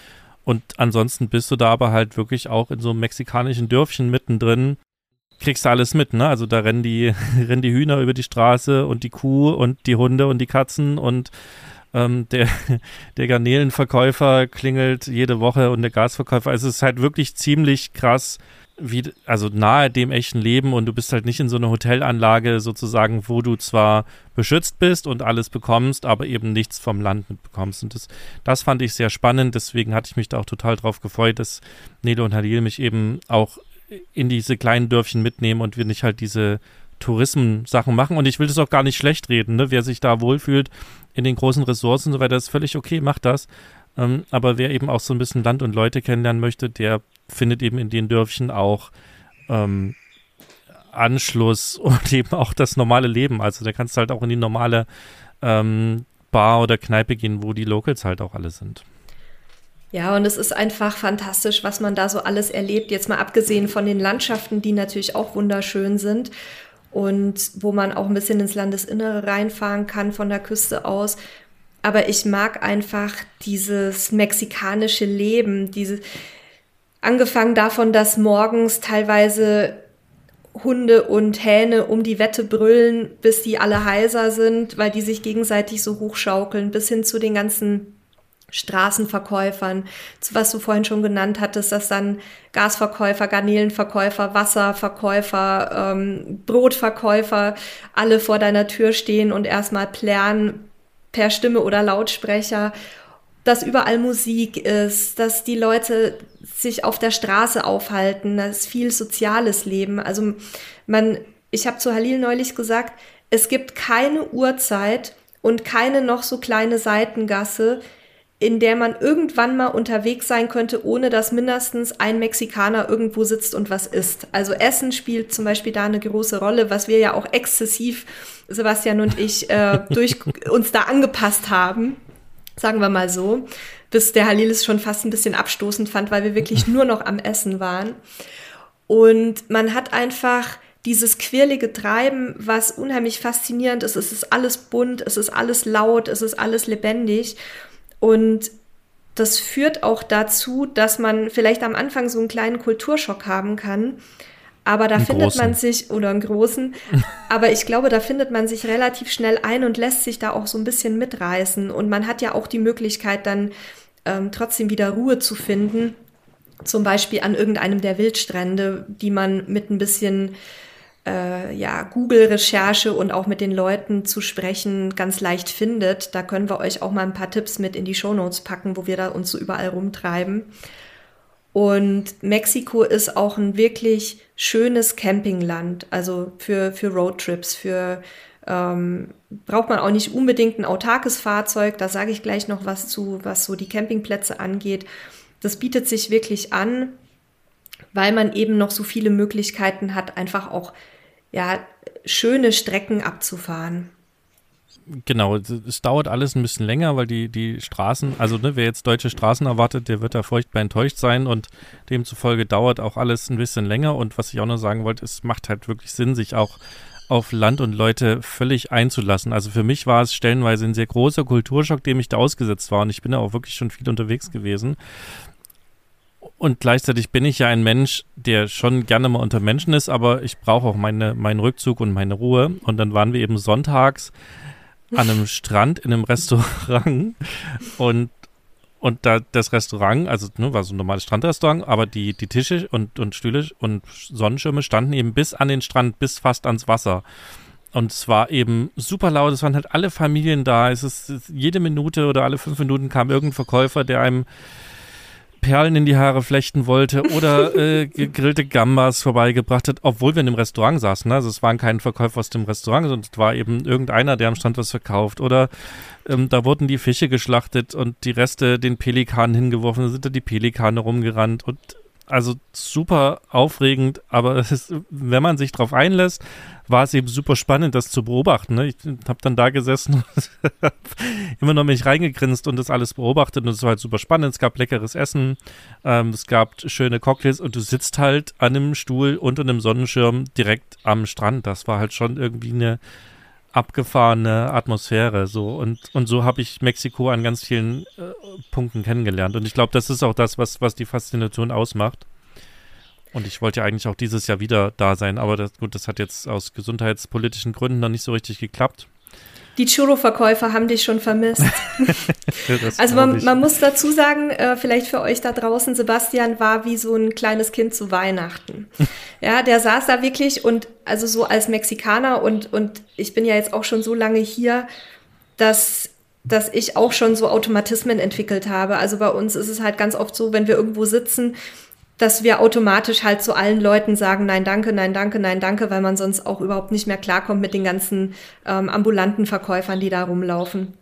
Und ansonsten bist du da aber halt wirklich auch in so einem mexikanischen Dörfchen mittendrin kriegst du alles mit, ne? Also da rennen die, rennen die Hühner über die Straße und die Kuh und die Hunde und die Katzen und ähm, der, der Garnelenverkäufer klingelt jede Woche und der Gasverkäufer. Also es ist halt wirklich ziemlich krass, wie, also nahe dem echten Leben und du bist halt nicht in so einer Hotelanlage sozusagen, wo du zwar beschützt bist und alles bekommst, aber eben nichts vom Land mitbekommst. Und das, das fand ich sehr spannend, deswegen hatte ich mich da auch total drauf gefreut, dass Nele und Halil mich eben auch in diese kleinen Dörfchen mitnehmen und wir nicht halt diese Tourismen-Sachen machen. Und ich will das auch gar nicht schlecht reden, ne? Wer sich da wohlfühlt in den großen Ressourcen und so weiter, ist völlig okay, macht das. Ähm, aber wer eben auch so ein bisschen Land und Leute kennenlernen möchte, der findet eben in den Dörfchen auch ähm, Anschluss und eben auch das normale Leben. Also da kannst du halt auch in die normale ähm, Bar oder Kneipe gehen, wo die Locals halt auch alle sind. Ja, und es ist einfach fantastisch, was man da so alles erlebt. Jetzt mal abgesehen von den Landschaften, die natürlich auch wunderschön sind und wo man auch ein bisschen ins Landesinnere reinfahren kann von der Küste aus. Aber ich mag einfach dieses mexikanische Leben, diese, angefangen davon, dass morgens teilweise Hunde und Hähne um die Wette brüllen, bis die alle heiser sind, weil die sich gegenseitig so hochschaukeln, bis hin zu den ganzen Straßenverkäufern, was du vorhin schon genannt hattest, dass dann Gasverkäufer, Garnelenverkäufer, Wasserverkäufer, ähm, Brotverkäufer alle vor deiner Tür stehen und erstmal plären per Stimme oder Lautsprecher, dass überall Musik ist, dass die Leute sich auf der Straße aufhalten, das ist viel soziales Leben. Also man, ich habe zu Halil neulich gesagt, es gibt keine Uhrzeit und keine noch so kleine Seitengasse, in der man irgendwann mal unterwegs sein könnte, ohne dass mindestens ein Mexikaner irgendwo sitzt und was isst. Also Essen spielt zum Beispiel da eine große Rolle, was wir ja auch exzessiv, Sebastian und ich, äh, durch uns da angepasst haben, sagen wir mal so, bis der Halil es schon fast ein bisschen abstoßend fand, weil wir wirklich nur noch am Essen waren. Und man hat einfach dieses quirlige Treiben, was unheimlich faszinierend ist. Es ist alles bunt, es ist alles laut, es ist alles lebendig. Und das führt auch dazu, dass man vielleicht am Anfang so einen kleinen Kulturschock haben kann. Aber da einen findet großen. man sich, oder einen großen, aber ich glaube, da findet man sich relativ schnell ein und lässt sich da auch so ein bisschen mitreißen. Und man hat ja auch die Möglichkeit, dann ähm, trotzdem wieder Ruhe zu finden. Zum Beispiel an irgendeinem der Wildstrände, die man mit ein bisschen äh, ja, Google-Recherche und auch mit den Leuten zu sprechen ganz leicht findet. Da können wir euch auch mal ein paar Tipps mit in die Shownotes packen, wo wir da uns so überall rumtreiben. Und Mexiko ist auch ein wirklich schönes Campingland, also für, für Roadtrips, für ähm, braucht man auch nicht unbedingt ein autarkes Fahrzeug, da sage ich gleich noch was zu, was so die Campingplätze angeht. Das bietet sich wirklich an, weil man eben noch so viele Möglichkeiten hat, einfach auch ja, schöne Strecken abzufahren. Genau, es dauert alles ein bisschen länger, weil die, die Straßen, also ne, wer jetzt deutsche Straßen erwartet, der wird da furchtbar enttäuscht sein und demzufolge dauert auch alles ein bisschen länger. Und was ich auch noch sagen wollte, es macht halt wirklich Sinn, sich auch auf Land und Leute völlig einzulassen. Also für mich war es stellenweise ein sehr großer Kulturschock, dem ich da ausgesetzt war. Und ich bin da auch wirklich schon viel unterwegs gewesen. Und gleichzeitig bin ich ja ein Mensch, der schon gerne mal unter Menschen ist, aber ich brauche auch meine, meinen Rückzug und meine Ruhe. Und dann waren wir eben sonntags an einem Strand in einem Restaurant und und da das Restaurant, also ne, war so ein normales Strandrestaurant, aber die, die Tische und, und Stühle und Sonnenschirme standen eben bis an den Strand, bis fast ans Wasser. Und es war eben super laut, es waren halt alle Familien da. Es ist jede Minute oder alle fünf Minuten kam irgendein Verkäufer, der einem Perlen in die Haare flechten wollte oder äh, gegrillte Gambas vorbeigebracht hat, obwohl wir in einem Restaurant saßen. Ne? Also es waren kein Verkäufer aus dem Restaurant, sondern es war eben irgendeiner, der am Stand was verkauft. Oder ähm, da wurden die Fische geschlachtet und die Reste den Pelikanen hingeworfen, da sind da die Pelikane rumgerannt und also super aufregend, aber ist, wenn man sich darauf einlässt, war es eben super spannend, das zu beobachten. Ne? Ich habe dann da gesessen und immer noch mich reingegrinst und das alles beobachtet und es war halt super spannend. Es gab leckeres Essen, ähm, es gab schöne Cocktails und du sitzt halt an einem Stuhl unter einem Sonnenschirm direkt am Strand. Das war halt schon irgendwie eine abgefahrene Atmosphäre so und und so habe ich Mexiko an ganz vielen äh, Punkten kennengelernt und ich glaube, das ist auch das, was was die Faszination ausmacht. Und ich wollte ja eigentlich auch dieses Jahr wieder da sein, aber das, gut, das hat jetzt aus gesundheitspolitischen Gründen noch nicht so richtig geklappt. Die Churro-Verkäufer haben dich schon vermisst. also man, man, muss dazu sagen, äh, vielleicht für euch da draußen, Sebastian war wie so ein kleines Kind zu Weihnachten. ja, der saß da wirklich und also so als Mexikaner und, und ich bin ja jetzt auch schon so lange hier, dass dass ich auch schon so Automatismen entwickelt habe. Also bei uns ist es halt ganz oft so, wenn wir irgendwo sitzen, dass wir automatisch halt zu allen Leuten sagen, nein, danke, nein, danke, nein, danke, weil man sonst auch überhaupt nicht mehr klarkommt mit den ganzen ähm, ambulanten Verkäufern, die da rumlaufen.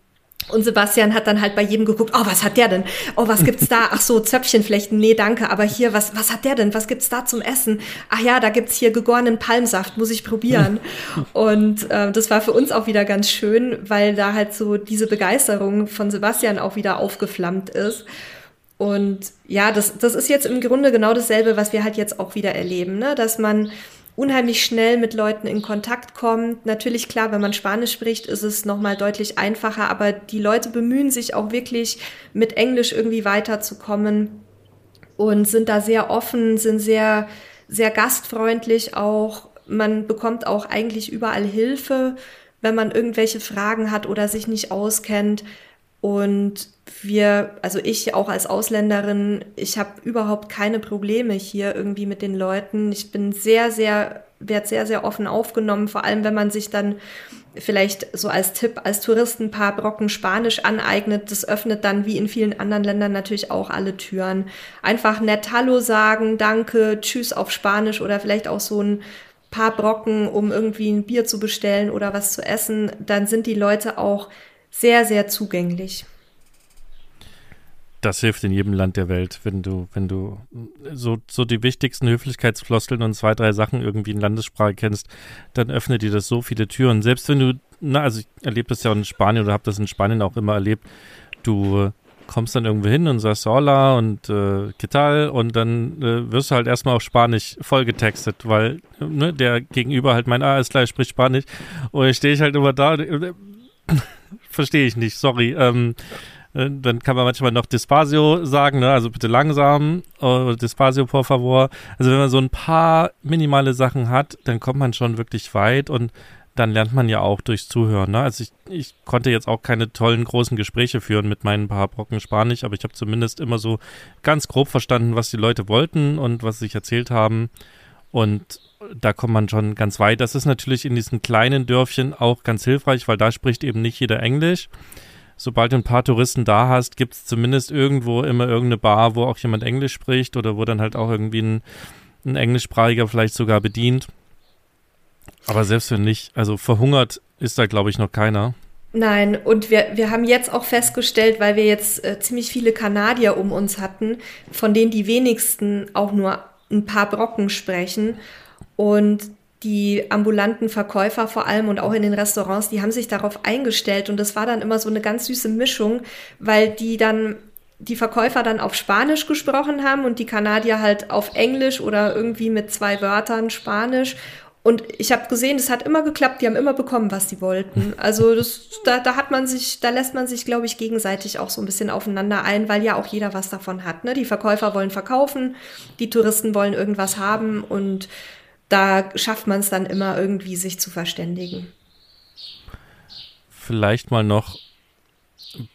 Und Sebastian hat dann halt bei jedem geguckt, oh, was hat der denn? Oh, was gibt's da? Ach so, Zöpfchenflechten, nee, danke, aber hier, was, was hat der denn? Was gibt's da zum Essen? Ach ja, da gibt's hier gegorenen Palmsaft, muss ich probieren. Und äh, das war für uns auch wieder ganz schön, weil da halt so diese Begeisterung von Sebastian auch wieder aufgeflammt ist. Und ja, das, das ist jetzt im Grunde genau dasselbe, was wir halt jetzt auch wieder erleben, ne? dass man unheimlich schnell mit Leuten in Kontakt kommt. Natürlich, klar, wenn man Spanisch spricht, ist es nochmal deutlich einfacher, aber die Leute bemühen sich auch wirklich, mit Englisch irgendwie weiterzukommen und sind da sehr offen, sind sehr, sehr gastfreundlich auch. Man bekommt auch eigentlich überall Hilfe, wenn man irgendwelche Fragen hat oder sich nicht auskennt. Und wir, also ich auch als Ausländerin, ich habe überhaupt keine Probleme hier irgendwie mit den Leuten. Ich bin sehr, sehr, werde sehr, sehr offen aufgenommen, vor allem wenn man sich dann vielleicht so als Tipp als Tourist ein paar Brocken Spanisch aneignet. Das öffnet dann wie in vielen anderen Ländern natürlich auch alle Türen. Einfach nett Hallo sagen, danke, tschüss auf Spanisch oder vielleicht auch so ein paar Brocken, um irgendwie ein Bier zu bestellen oder was zu essen. Dann sind die Leute auch sehr, sehr zugänglich. Das hilft in jedem Land der Welt, wenn du, wenn du so, so die wichtigsten Höflichkeitsfloskeln und zwei, drei Sachen irgendwie in Landessprache kennst, dann öffnet dir das so viele Türen. Selbst wenn du, na, also ich erlebe das ja in Spanien oder habe das in Spanien auch immer erlebt, du kommst dann irgendwo hin und sagst Hola und äh, ¿qué tal? Und dann äh, wirst du halt erstmal auf Spanisch vollgetextet, weil ne, der Gegenüber halt mein, ah, ist klar, spricht Spanisch. Und dann stehe ich halt immer da. Und, verstehe ich nicht, sorry. Ähm, äh, dann kann man manchmal noch Despacio sagen, ne? also bitte langsam, oder Despacio por favor. Also wenn man so ein paar minimale Sachen hat, dann kommt man schon wirklich weit und dann lernt man ja auch durchs Zuhören. Ne? Also ich, ich konnte jetzt auch keine tollen großen Gespräche führen mit meinen paar Brocken Spanisch, aber ich habe zumindest immer so ganz grob verstanden, was die Leute wollten und was sie sich erzählt haben. Und da kommt man schon ganz weit. Das ist natürlich in diesen kleinen Dörfchen auch ganz hilfreich, weil da spricht eben nicht jeder Englisch. Sobald du ein paar Touristen da hast, gibt es zumindest irgendwo immer irgendeine Bar, wo auch jemand Englisch spricht oder wo dann halt auch irgendwie ein, ein Englischsprachiger vielleicht sogar bedient. Aber selbst wenn nicht, also verhungert ist da, glaube ich, noch keiner. Nein, und wir, wir haben jetzt auch festgestellt, weil wir jetzt äh, ziemlich viele Kanadier um uns hatten, von denen die wenigsten auch nur ein paar Brocken sprechen. Und die ambulanten Verkäufer vor allem und auch in den Restaurants, die haben sich darauf eingestellt und das war dann immer so eine ganz süße Mischung, weil die dann die Verkäufer dann auf Spanisch gesprochen haben und die Kanadier halt auf Englisch oder irgendwie mit zwei Wörtern Spanisch. Und ich habe gesehen, es hat immer geklappt, die haben immer bekommen, was sie wollten. Also das, da, da hat man sich, da lässt man sich, glaube ich, gegenseitig auch so ein bisschen aufeinander ein, weil ja auch jeder was davon hat. Ne? Die Verkäufer wollen verkaufen, die Touristen wollen irgendwas haben und da schafft man es dann immer irgendwie, sich zu verständigen. Vielleicht mal noch,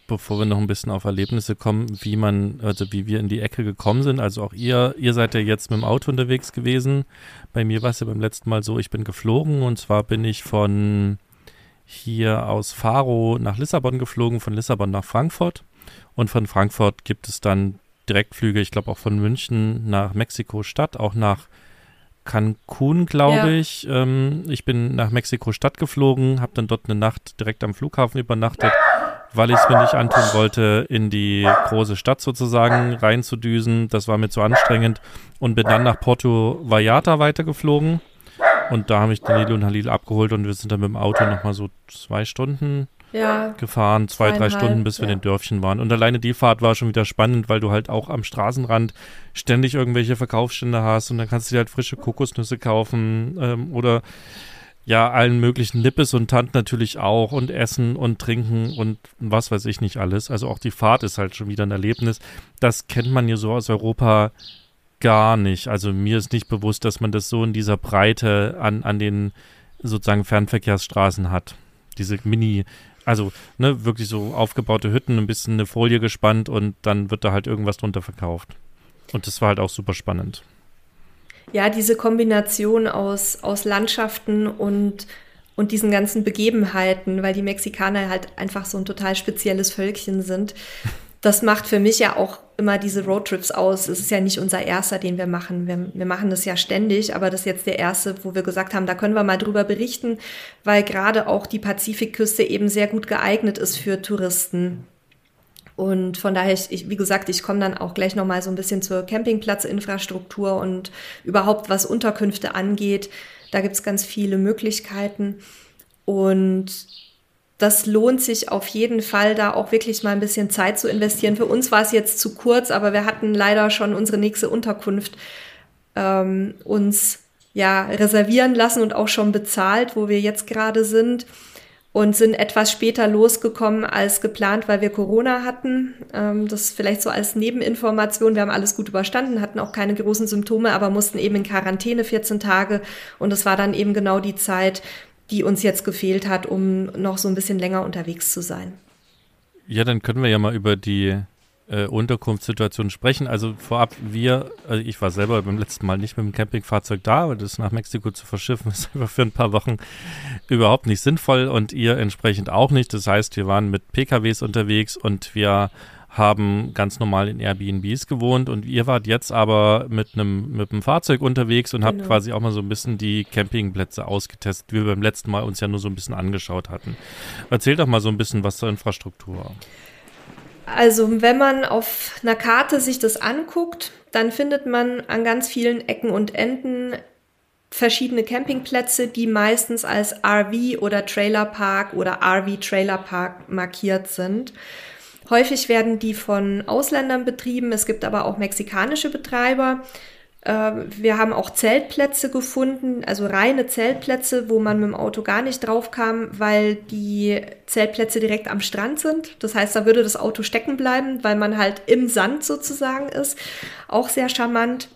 bevor wir noch ein bisschen auf Erlebnisse kommen, wie man, also wie wir in die Ecke gekommen sind. Also auch ihr, ihr seid ja jetzt mit dem Auto unterwegs gewesen. Bei mir war es ja beim letzten Mal so, ich bin geflogen und zwar bin ich von hier aus Faro nach Lissabon geflogen, von Lissabon nach Frankfurt. Und von Frankfurt gibt es dann Direktflüge, ich glaube auch von München nach Mexiko-Stadt, auch nach Cancun, glaube ja. ich. Ähm, ich bin nach Mexiko-Stadt geflogen, habe dann dort eine Nacht direkt am Flughafen übernachtet, weil ich es mir nicht antun wollte, in die große Stadt sozusagen reinzudüsen. Das war mir zu anstrengend und bin dann nach Porto Vallarta weitergeflogen. Und da habe ich Danilo und Halil abgeholt und wir sind dann mit dem Auto nochmal so zwei Stunden ja, gefahren, zwei, drei Stunden, bis wir ja. in den Dörfchen waren. Und alleine die Fahrt war schon wieder spannend, weil du halt auch am Straßenrand ständig irgendwelche Verkaufsstände hast und dann kannst du dir halt frische Kokosnüsse kaufen ähm, oder ja, allen möglichen Nippes und Tant natürlich auch und essen und trinken und was weiß ich nicht alles. Also auch die Fahrt ist halt schon wieder ein Erlebnis. Das kennt man ja so aus Europa gar nicht. Also mir ist nicht bewusst, dass man das so in dieser Breite an, an den sozusagen Fernverkehrsstraßen hat. Diese Mini, also, ne, wirklich so aufgebaute Hütten, ein bisschen eine Folie gespannt und dann wird da halt irgendwas drunter verkauft. Und das war halt auch super spannend. Ja, diese Kombination aus, aus Landschaften und, und diesen ganzen Begebenheiten, weil die Mexikaner halt einfach so ein total spezielles Völkchen sind das macht für mich ja auch immer diese Roadtrips aus. Es ist ja nicht unser erster, den wir machen. Wir, wir, machen das ja ständig, aber das ist jetzt der erste, wo wir gesagt haben, da können wir mal drüber berichten, weil gerade auch die Pazifikküste eben sehr gut geeignet ist für Touristen. Und von daher, ich, wie gesagt, ich komme dann auch gleich nochmal so ein bisschen zur Campingplatzinfrastruktur und überhaupt was Unterkünfte angeht. Da gibt es ganz viele Möglichkeiten. Und das lohnt sich auf jeden Fall, da auch wirklich mal ein bisschen Zeit zu investieren. Für uns war es jetzt zu kurz, aber wir hatten leider schon unsere nächste Unterkunft ähm, uns ja reservieren lassen und auch schon bezahlt, wo wir jetzt gerade sind und sind etwas später losgekommen als geplant, weil wir Corona hatten. Ähm, das vielleicht so als Nebeninformation. Wir haben alles gut überstanden, hatten auch keine großen Symptome, aber mussten eben in Quarantäne 14 Tage. Und es war dann eben genau die Zeit, die uns jetzt gefehlt hat, um noch so ein bisschen länger unterwegs zu sein. Ja, dann können wir ja mal über die äh, Unterkunftssituation sprechen. Also vorab, wir, also ich war selber beim letzten Mal nicht mit dem Campingfahrzeug da, aber das nach Mexiko zu verschiffen ist einfach für ein paar Wochen überhaupt nicht sinnvoll und ihr entsprechend auch nicht. Das heißt, wir waren mit PKWs unterwegs und wir haben ganz normal in Airbnbs gewohnt und ihr wart jetzt aber mit einem mit einem Fahrzeug unterwegs und genau. habt quasi auch mal so ein bisschen die Campingplätze ausgetestet, wie wir beim letzten Mal uns ja nur so ein bisschen angeschaut hatten. Erzähl doch mal so ein bisschen was zur Infrastruktur. Also, wenn man auf einer Karte sich das anguckt, dann findet man an ganz vielen Ecken und Enden verschiedene Campingplätze, die meistens als RV oder Trailerpark oder RV Trailerpark markiert sind. Häufig werden die von Ausländern betrieben. Es gibt aber auch mexikanische Betreiber. Ähm, wir haben auch Zeltplätze gefunden, also reine Zeltplätze, wo man mit dem Auto gar nicht drauf kam, weil die Zeltplätze direkt am Strand sind. Das heißt, da würde das Auto stecken bleiben, weil man halt im Sand sozusagen ist. Auch sehr charmant.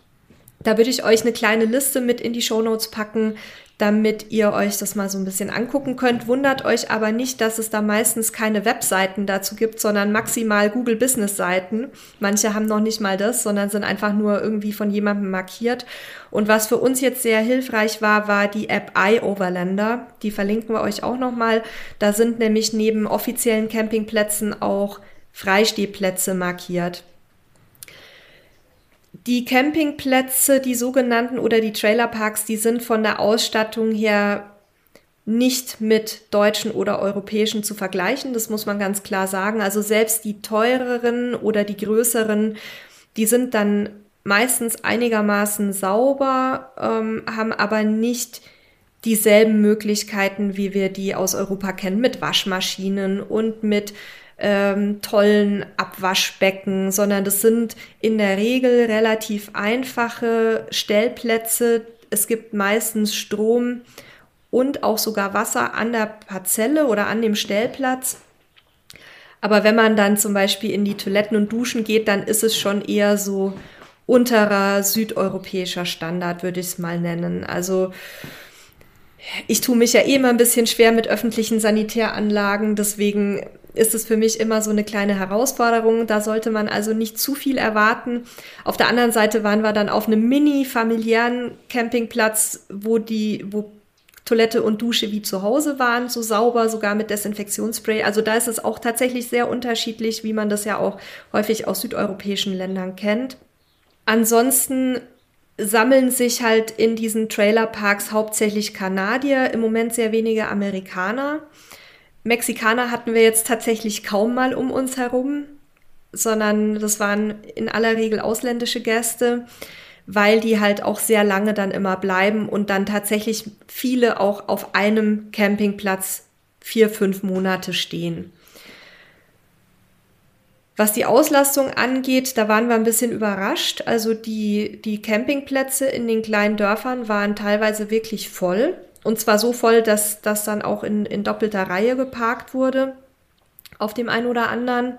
Da würde ich euch eine kleine Liste mit in die Shownotes packen, damit ihr euch das mal so ein bisschen angucken könnt. Wundert euch aber nicht, dass es da meistens keine Webseiten dazu gibt, sondern maximal Google Business Seiten. Manche haben noch nicht mal das, sondern sind einfach nur irgendwie von jemandem markiert. Und was für uns jetzt sehr hilfreich war, war die App iOverlander. Die verlinken wir euch auch nochmal. Da sind nämlich neben offiziellen Campingplätzen auch Freistehplätze markiert. Die Campingplätze, die sogenannten oder die Trailerparks, die sind von der Ausstattung her nicht mit deutschen oder europäischen zu vergleichen. Das muss man ganz klar sagen. Also selbst die teureren oder die größeren, die sind dann meistens einigermaßen sauber, ähm, haben aber nicht dieselben Möglichkeiten, wie wir die aus Europa kennen, mit Waschmaschinen und mit ähm, tollen Abwaschbecken, sondern das sind in der Regel relativ einfache Stellplätze. Es gibt meistens Strom und auch sogar Wasser an der Parzelle oder an dem Stellplatz. Aber wenn man dann zum Beispiel in die Toiletten und Duschen geht, dann ist es schon eher so unterer südeuropäischer Standard, würde ich es mal nennen. Also ich tue mich ja eh immer ein bisschen schwer mit öffentlichen Sanitäranlagen, deswegen ist es für mich immer so eine kleine Herausforderung. Da sollte man also nicht zu viel erwarten. Auf der anderen Seite waren wir dann auf einem mini familiären Campingplatz, wo die, wo Toilette und Dusche wie zu Hause waren, so sauber, sogar mit Desinfektionsspray. Also da ist es auch tatsächlich sehr unterschiedlich, wie man das ja auch häufig aus südeuropäischen Ländern kennt. Ansonsten sammeln sich halt in diesen Trailerparks hauptsächlich Kanadier, im Moment sehr wenige Amerikaner. Mexikaner hatten wir jetzt tatsächlich kaum mal um uns herum, sondern das waren in aller Regel ausländische Gäste weil die halt auch sehr lange dann immer bleiben und dann tatsächlich viele auch auf einem Campingplatz vier, fünf Monate stehen. Was die Auslastung angeht, da waren wir ein bisschen überrascht. Also die, die Campingplätze in den kleinen Dörfern waren teilweise wirklich voll. Und zwar so voll, dass das dann auch in, in doppelter Reihe geparkt wurde auf dem einen oder anderen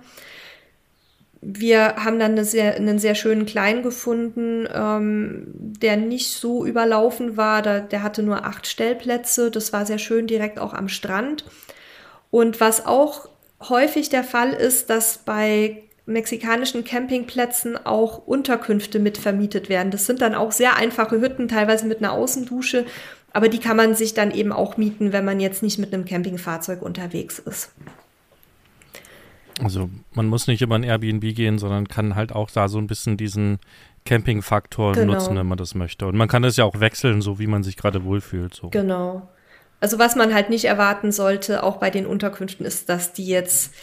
wir haben dann eine sehr, einen sehr schönen Klein gefunden, ähm, der nicht so überlaufen war. Da, der hatte nur acht Stellplätze. Das war sehr schön, direkt auch am Strand. Und was auch häufig der Fall ist, dass bei mexikanischen Campingplätzen auch Unterkünfte mit vermietet werden. Das sind dann auch sehr einfache Hütten, teilweise mit einer Außendusche, aber die kann man sich dann eben auch mieten, wenn man jetzt nicht mit einem Campingfahrzeug unterwegs ist. Also man muss nicht immer in Airbnb gehen, sondern kann halt auch da so ein bisschen diesen Camping-Faktor genau. nutzen, wenn man das möchte. Und man kann das ja auch wechseln, so wie man sich gerade wohlfühlt. So. Genau. Also was man halt nicht erwarten sollte, auch bei den Unterkünften, ist, dass die jetzt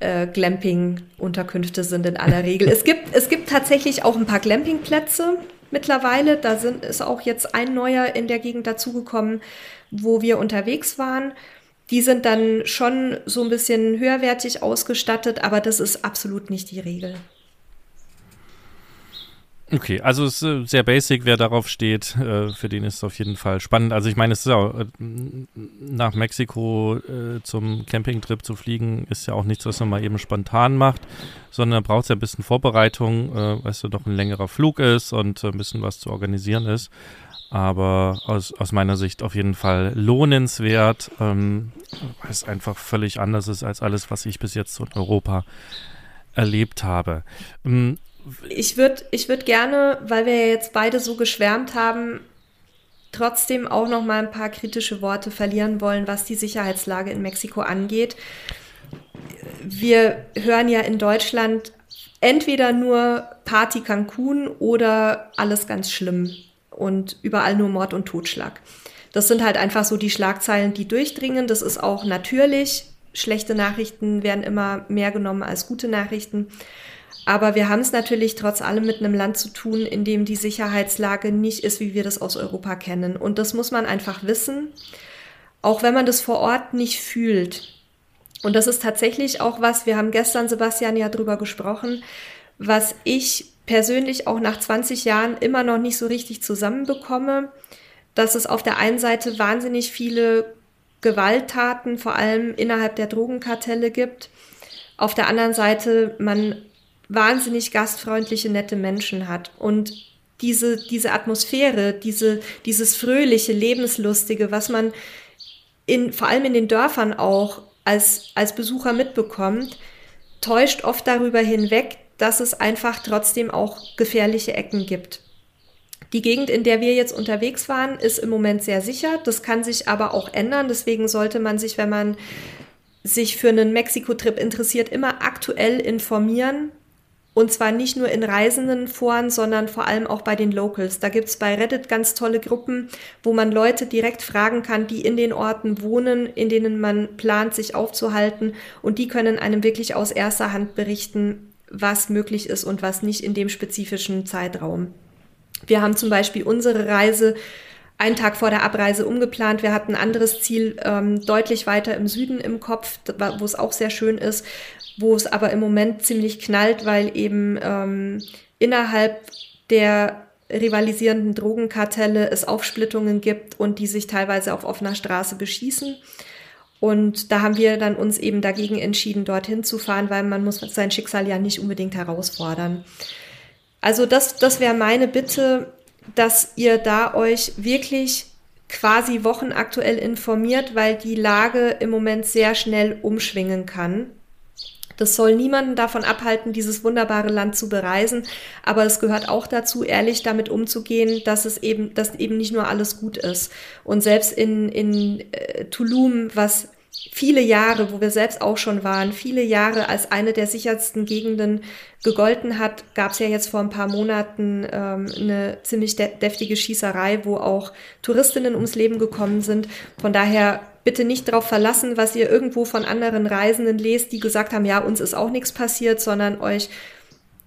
äh, Glamping-Unterkünfte sind in aller Regel. es, gibt, es gibt tatsächlich auch ein paar Glamping-Plätze mittlerweile. Da sind, ist auch jetzt ein neuer in der Gegend dazugekommen, wo wir unterwegs waren. Die sind dann schon so ein bisschen höherwertig ausgestattet, aber das ist absolut nicht die Regel. Okay, also es ist äh, sehr basic, wer darauf steht, äh, für den ist es auf jeden Fall spannend. Also ich meine, es ist auch äh, nach Mexiko zum Campingtrip zu fliegen, ist ja auch nichts, was man mal eben spontan macht, sondern braucht es ja ein bisschen Vorbereitung, weißt du, doch ein längerer Flug ist und ein bisschen was zu organisieren ist aber aus, aus meiner Sicht auf jeden Fall lohnenswert, ähm, weil es einfach völlig anders ist als alles, was ich bis jetzt in Europa erlebt habe. Ähm, ich würde ich würd gerne, weil wir jetzt beide so geschwärmt haben, trotzdem auch noch mal ein paar kritische Worte verlieren wollen, was die Sicherheitslage in Mexiko angeht. Wir hören ja in Deutschland entweder nur Party Cancun oder alles ganz schlimm und überall nur Mord und Totschlag. Das sind halt einfach so die Schlagzeilen, die durchdringen. Das ist auch natürlich. Schlechte Nachrichten werden immer mehr genommen als gute Nachrichten. Aber wir haben es natürlich trotz allem mit einem Land zu tun, in dem die Sicherheitslage nicht ist, wie wir das aus Europa kennen. Und das muss man einfach wissen, auch wenn man das vor Ort nicht fühlt. Und das ist tatsächlich auch was, wir haben gestern, Sebastian, ja drüber gesprochen, was ich persönlich auch nach 20 Jahren immer noch nicht so richtig zusammenbekomme, dass es auf der einen Seite wahnsinnig viele Gewalttaten, vor allem innerhalb der Drogenkartelle gibt. Auf der anderen Seite man wahnsinnig gastfreundliche, nette Menschen hat. Und diese, diese Atmosphäre, diese, dieses fröhliche, lebenslustige, was man in, vor allem in den Dörfern auch als, als Besucher mitbekommt, täuscht oft darüber hinweg, dass es einfach trotzdem auch gefährliche Ecken gibt. Die Gegend, in der wir jetzt unterwegs waren, ist im Moment sehr sicher. Das kann sich aber auch ändern. Deswegen sollte man sich, wenn man sich für einen Mexiko-Trip interessiert, immer aktuell informieren. Und zwar nicht nur in Reisendenforen, sondern vor allem auch bei den Locals. Da gibt es bei Reddit ganz tolle Gruppen, wo man Leute direkt fragen kann, die in den Orten wohnen, in denen man plant, sich aufzuhalten. Und die können einem wirklich aus erster Hand berichten, was möglich ist und was nicht in dem spezifischen Zeitraum. Wir haben zum Beispiel unsere Reise einen Tag vor der Abreise umgeplant. Wir hatten ein anderes Ziel ähm, deutlich weiter im Süden im Kopf, wo es auch sehr schön ist, wo es aber im Moment ziemlich knallt, weil eben ähm, innerhalb der rivalisierenden Drogenkartelle es Aufsplittungen gibt und die sich teilweise auf offener Straße beschießen. Und da haben wir dann uns eben dagegen entschieden, dorthin zu fahren, weil man muss sein Schicksal ja nicht unbedingt herausfordern. Also das, das wäre meine Bitte, dass ihr da euch wirklich quasi wochenaktuell informiert, weil die Lage im Moment sehr schnell umschwingen kann. Das soll niemanden davon abhalten, dieses wunderbare Land zu bereisen, aber es gehört auch dazu, ehrlich damit umzugehen, dass es eben, dass eben nicht nur alles gut ist. Und selbst in, in äh, Tulum, was viele Jahre, wo wir selbst auch schon waren, viele Jahre als eine der sichersten Gegenden gegolten hat, gab es ja jetzt vor ein paar Monaten ähm, eine ziemlich de deftige Schießerei, wo auch Touristinnen ums Leben gekommen sind. Von daher bitte nicht darauf verlassen, was ihr irgendwo von anderen Reisenden lest, die gesagt haben, ja, uns ist auch nichts passiert, sondern euch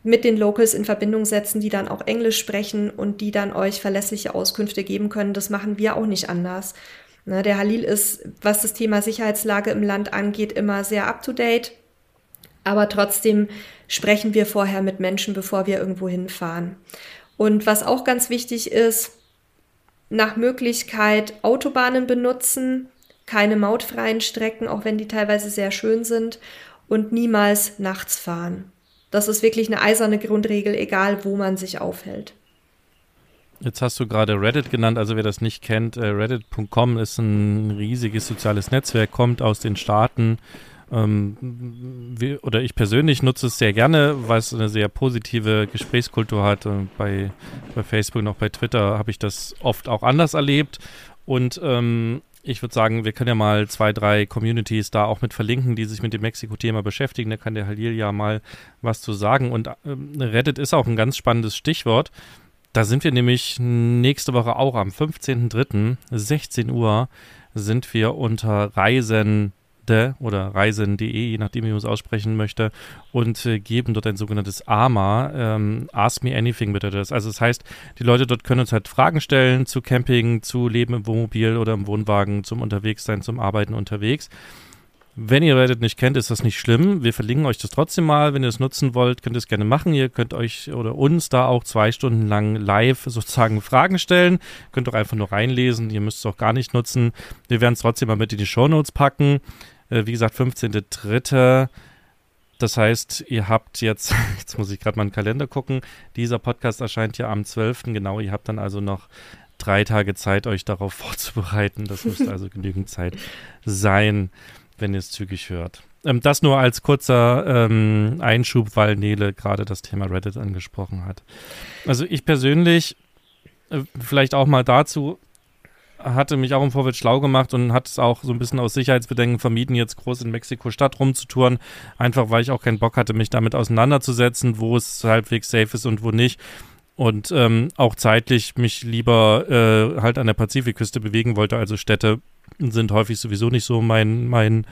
mit den Locals in Verbindung setzen, die dann auch Englisch sprechen und die dann euch verlässliche Auskünfte geben können. Das machen wir auch nicht anders. Ne, der Halil ist, was das Thema Sicherheitslage im Land angeht, immer sehr up-to-date. Aber trotzdem sprechen wir vorher mit Menschen, bevor wir irgendwo hinfahren. Und was auch ganz wichtig ist, nach Möglichkeit Autobahnen benutzen, keine mautfreien Strecken, auch wenn die teilweise sehr schön sind, und niemals nachts fahren. Das ist wirklich eine eiserne Grundregel, egal wo man sich aufhält. Jetzt hast du gerade Reddit genannt, also wer das nicht kennt, äh, reddit.com ist ein riesiges soziales Netzwerk, kommt aus den Staaten. Ähm, wir, oder ich persönlich nutze es sehr gerne, weil es eine sehr positive Gesprächskultur hat. Bei, bei Facebook und auch bei Twitter habe ich das oft auch anders erlebt. Und ähm, ich würde sagen, wir können ja mal zwei, drei Communities da auch mit verlinken, die sich mit dem Mexiko-Thema beschäftigen. Da kann der Halil ja mal was zu sagen. Und ähm, Reddit ist auch ein ganz spannendes Stichwort. Da sind wir nämlich nächste Woche auch am 15.03. 16 Uhr sind wir unter Reisen oder reisen.de, je nachdem, wie man es aussprechen möchte, und äh, geben dort ein sogenanntes AMA, ähm, Ask Me Anything bedeutet das. Also das heißt, die Leute dort können uns halt Fragen stellen zu Camping, zu Leben im Wohnmobil oder im Wohnwagen, zum Unterwegssein, zum Arbeiten unterwegs. Wenn ihr Reddit nicht kennt, ist das nicht schlimm. Wir verlinken euch das trotzdem mal. Wenn ihr es nutzen wollt, könnt ihr es gerne machen. Ihr könnt euch oder uns da auch zwei Stunden lang live sozusagen Fragen stellen. Könnt doch einfach nur reinlesen. Ihr müsst es auch gar nicht nutzen. Wir werden es trotzdem mal mit in die Shownotes packen. Äh, wie gesagt, 15.3. Das heißt, ihr habt jetzt, jetzt muss ich gerade mal in den Kalender gucken, dieser Podcast erscheint ja am 12. Genau, ihr habt dann also noch drei Tage Zeit, euch darauf vorzubereiten. Das müsste also genügend Zeit sein, wenn ihr es zügig hört. Ähm, das nur als kurzer ähm, Einschub, weil Nele gerade das Thema Reddit angesprochen hat. Also ich persönlich, äh, vielleicht auch mal dazu, hatte mich auch im Vorfeld schlau gemacht und hat es auch so ein bisschen aus Sicherheitsbedenken vermieden, jetzt groß in Mexiko-Stadt rumzutouren. Einfach weil ich auch keinen Bock hatte, mich damit auseinanderzusetzen, wo es halbwegs safe ist und wo nicht. Und ähm, auch zeitlich mich lieber äh, halt an der Pazifikküste bewegen wollte. Also Städte sind häufig sowieso nicht so mein, mein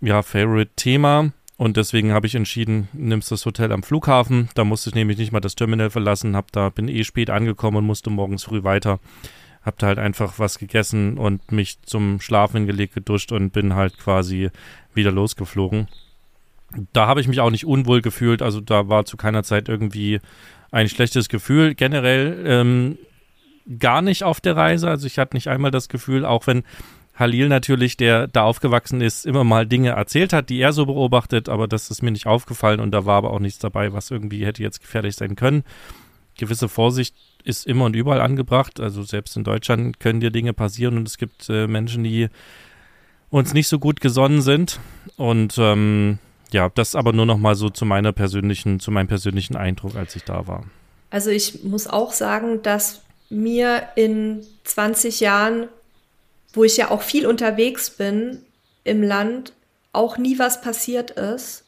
ja, Favorite-Thema. Und deswegen habe ich entschieden, nimmst das Hotel am Flughafen. Da musste ich nämlich nicht mal das Terminal verlassen, hab da, bin eh spät angekommen und musste morgens früh weiter hab da halt einfach was gegessen und mich zum Schlafen hingelegt, geduscht und bin halt quasi wieder losgeflogen. Da habe ich mich auch nicht unwohl gefühlt, also da war zu keiner Zeit irgendwie ein schlechtes Gefühl. Generell ähm, gar nicht auf der Reise, also ich hatte nicht einmal das Gefühl, auch wenn Halil natürlich, der da aufgewachsen ist, immer mal Dinge erzählt hat, die er so beobachtet, aber das ist mir nicht aufgefallen und da war aber auch nichts dabei, was irgendwie hätte jetzt gefährlich sein können. Gewisse Vorsicht ist immer und überall angebracht. Also selbst in Deutschland können dir Dinge passieren und es gibt äh, Menschen, die uns nicht so gut gesonnen sind. Und ähm, ja, das aber nur noch mal so zu meiner persönlichen, zu meinem persönlichen Eindruck, als ich da war. Also ich muss auch sagen, dass mir in 20 Jahren, wo ich ja auch viel unterwegs bin im Land, auch nie was passiert ist.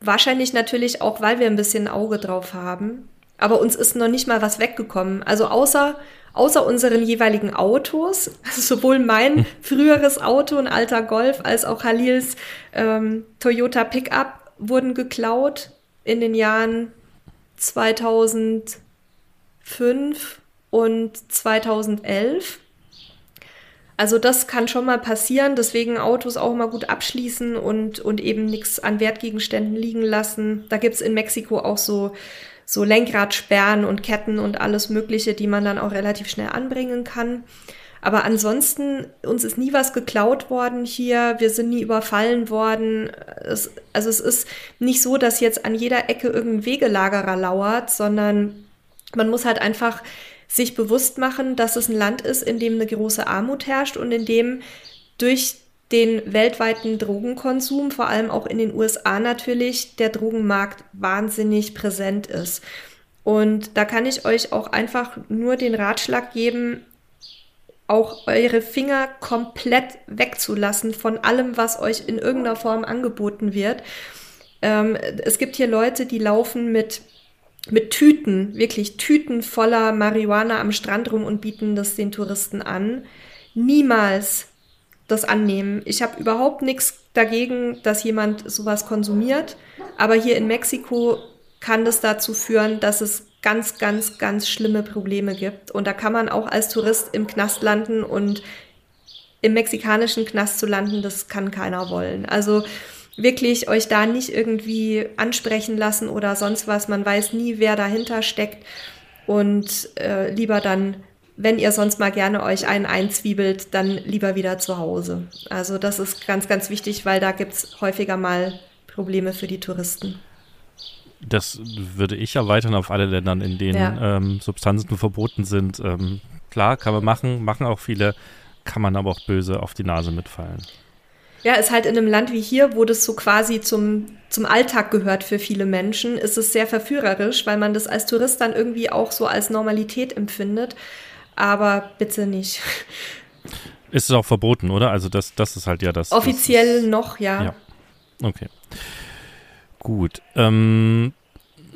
Wahrscheinlich natürlich auch, weil wir ein bisschen Auge drauf haben. Aber uns ist noch nicht mal was weggekommen. Also außer, außer unseren jeweiligen Autos, sowohl mein hm. früheres Auto, ein alter Golf, als auch Halils ähm, Toyota Pickup wurden geklaut in den Jahren 2005 und 2011. Also das kann schon mal passieren, deswegen Autos auch mal gut abschließen und, und eben nichts an Wertgegenständen liegen lassen. Da gibt's in Mexiko auch so, so Lenkradsperren und Ketten und alles Mögliche, die man dann auch relativ schnell anbringen kann. Aber ansonsten, uns ist nie was geklaut worden hier, wir sind nie überfallen worden. Es, also es ist nicht so, dass jetzt an jeder Ecke irgendein Wegelagerer lauert, sondern man muss halt einfach sich bewusst machen, dass es ein Land ist, in dem eine große Armut herrscht und in dem durch den weltweiten Drogenkonsum, vor allem auch in den USA natürlich, der Drogenmarkt wahnsinnig präsent ist. Und da kann ich euch auch einfach nur den Ratschlag geben, auch eure Finger komplett wegzulassen von allem, was euch in irgendeiner Form angeboten wird. Ähm, es gibt hier Leute, die laufen mit mit Tüten, wirklich Tüten voller Marihuana am Strand rum und bieten das den Touristen an. Niemals das annehmen. Ich habe überhaupt nichts dagegen, dass jemand sowas konsumiert, aber hier in Mexiko kann das dazu führen, dass es ganz, ganz, ganz schlimme Probleme gibt. Und da kann man auch als Tourist im Knast landen und im mexikanischen Knast zu landen, das kann keiner wollen. Also wirklich euch da nicht irgendwie ansprechen lassen oder sonst was. Man weiß nie, wer dahinter steckt. Und äh, lieber dann, wenn ihr sonst mal gerne euch einen einzwiebelt, dann lieber wieder zu Hause. Also das ist ganz, ganz wichtig, weil da gibt es häufiger mal Probleme für die Touristen. Das würde ich erweitern auf alle Ländern, in denen ja. ähm, Substanzen verboten sind. Ähm, klar, kann man machen, machen auch viele, kann man aber auch böse auf die Nase mitfallen. Ja, ist halt in einem Land wie hier, wo das so quasi zum, zum Alltag gehört für viele Menschen, ist es sehr verführerisch, weil man das als Tourist dann irgendwie auch so als Normalität empfindet. Aber bitte nicht. Ist es auch verboten, oder? Also das, das ist halt ja das. Offiziell das ist, noch, ja. Ja. Okay. Gut. Ähm,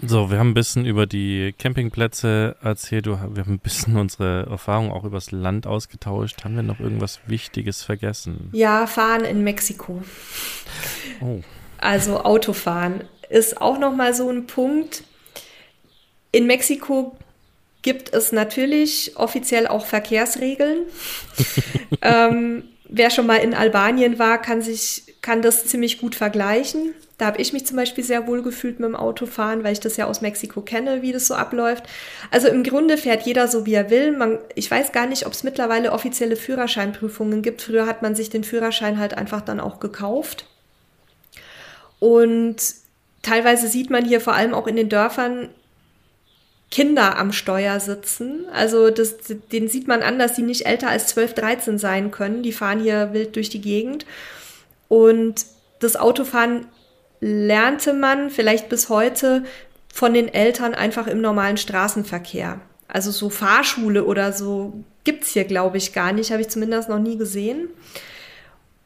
so, wir haben ein bisschen über die Campingplätze erzählt, wir haben ein bisschen unsere Erfahrungen auch übers Land ausgetauscht. Haben wir noch irgendwas Wichtiges vergessen? Ja, fahren in Mexiko. Oh. Also Autofahren ist auch noch mal so ein Punkt. In Mexiko gibt es natürlich offiziell auch Verkehrsregeln. ähm, wer schon mal in Albanien war, kann sich kann das ziemlich gut vergleichen. Da habe ich mich zum Beispiel sehr wohl gefühlt mit dem Autofahren, weil ich das ja aus Mexiko kenne, wie das so abläuft. Also im Grunde fährt jeder so, wie er will. Man, ich weiß gar nicht, ob es mittlerweile offizielle Führerscheinprüfungen gibt. Früher hat man sich den Führerschein halt einfach dann auch gekauft. Und teilweise sieht man hier vor allem auch in den Dörfern Kinder am Steuer sitzen. Also das, den sieht man an, dass die nicht älter als 12, 13 sein können. Die fahren hier wild durch die Gegend. Und das Autofahren lernte man vielleicht bis heute von den Eltern einfach im normalen Straßenverkehr. Also so Fahrschule oder so gibt es hier, glaube ich, gar nicht, habe ich zumindest noch nie gesehen.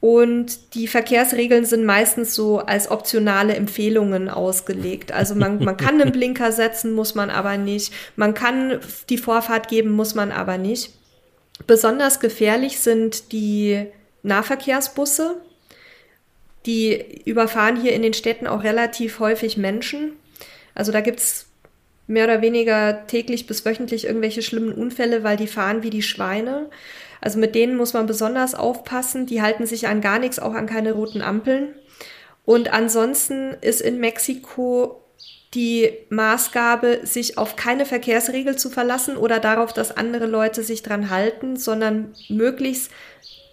Und die Verkehrsregeln sind meistens so als optionale Empfehlungen ausgelegt. Also man, man kann einen Blinker setzen, muss man aber nicht. Man kann die Vorfahrt geben, muss man aber nicht. Besonders gefährlich sind die Nahverkehrsbusse, die überfahren hier in den Städten auch relativ häufig Menschen. Also da gibt's mehr oder weniger täglich bis wöchentlich irgendwelche schlimmen Unfälle, weil die fahren wie die Schweine. Also mit denen muss man besonders aufpassen. Die halten sich an gar nichts, auch an keine roten Ampeln. Und ansonsten ist in Mexiko die Maßgabe, sich auf keine Verkehrsregel zu verlassen oder darauf, dass andere Leute sich dran halten, sondern möglichst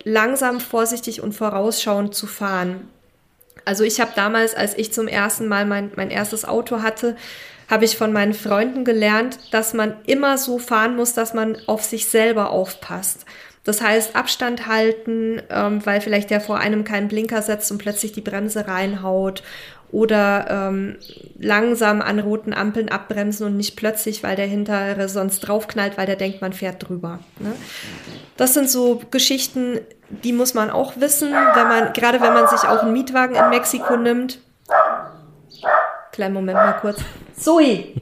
langsam, vorsichtig und vorausschauend zu fahren. Also ich habe damals, als ich zum ersten Mal mein, mein erstes Auto hatte, habe ich von meinen Freunden gelernt, dass man immer so fahren muss, dass man auf sich selber aufpasst. Das heißt, Abstand halten, ähm, weil vielleicht der vor einem keinen Blinker setzt und plötzlich die Bremse reinhaut. Oder ähm, langsam an roten Ampeln abbremsen und nicht plötzlich, weil der hintere sonst draufknallt, weil der denkt, man fährt drüber. Ne? Das sind so Geschichten, die muss man auch wissen, wenn man, gerade wenn man sich auch einen Mietwagen in Mexiko nimmt. Kleinen Moment mal kurz. Zoe!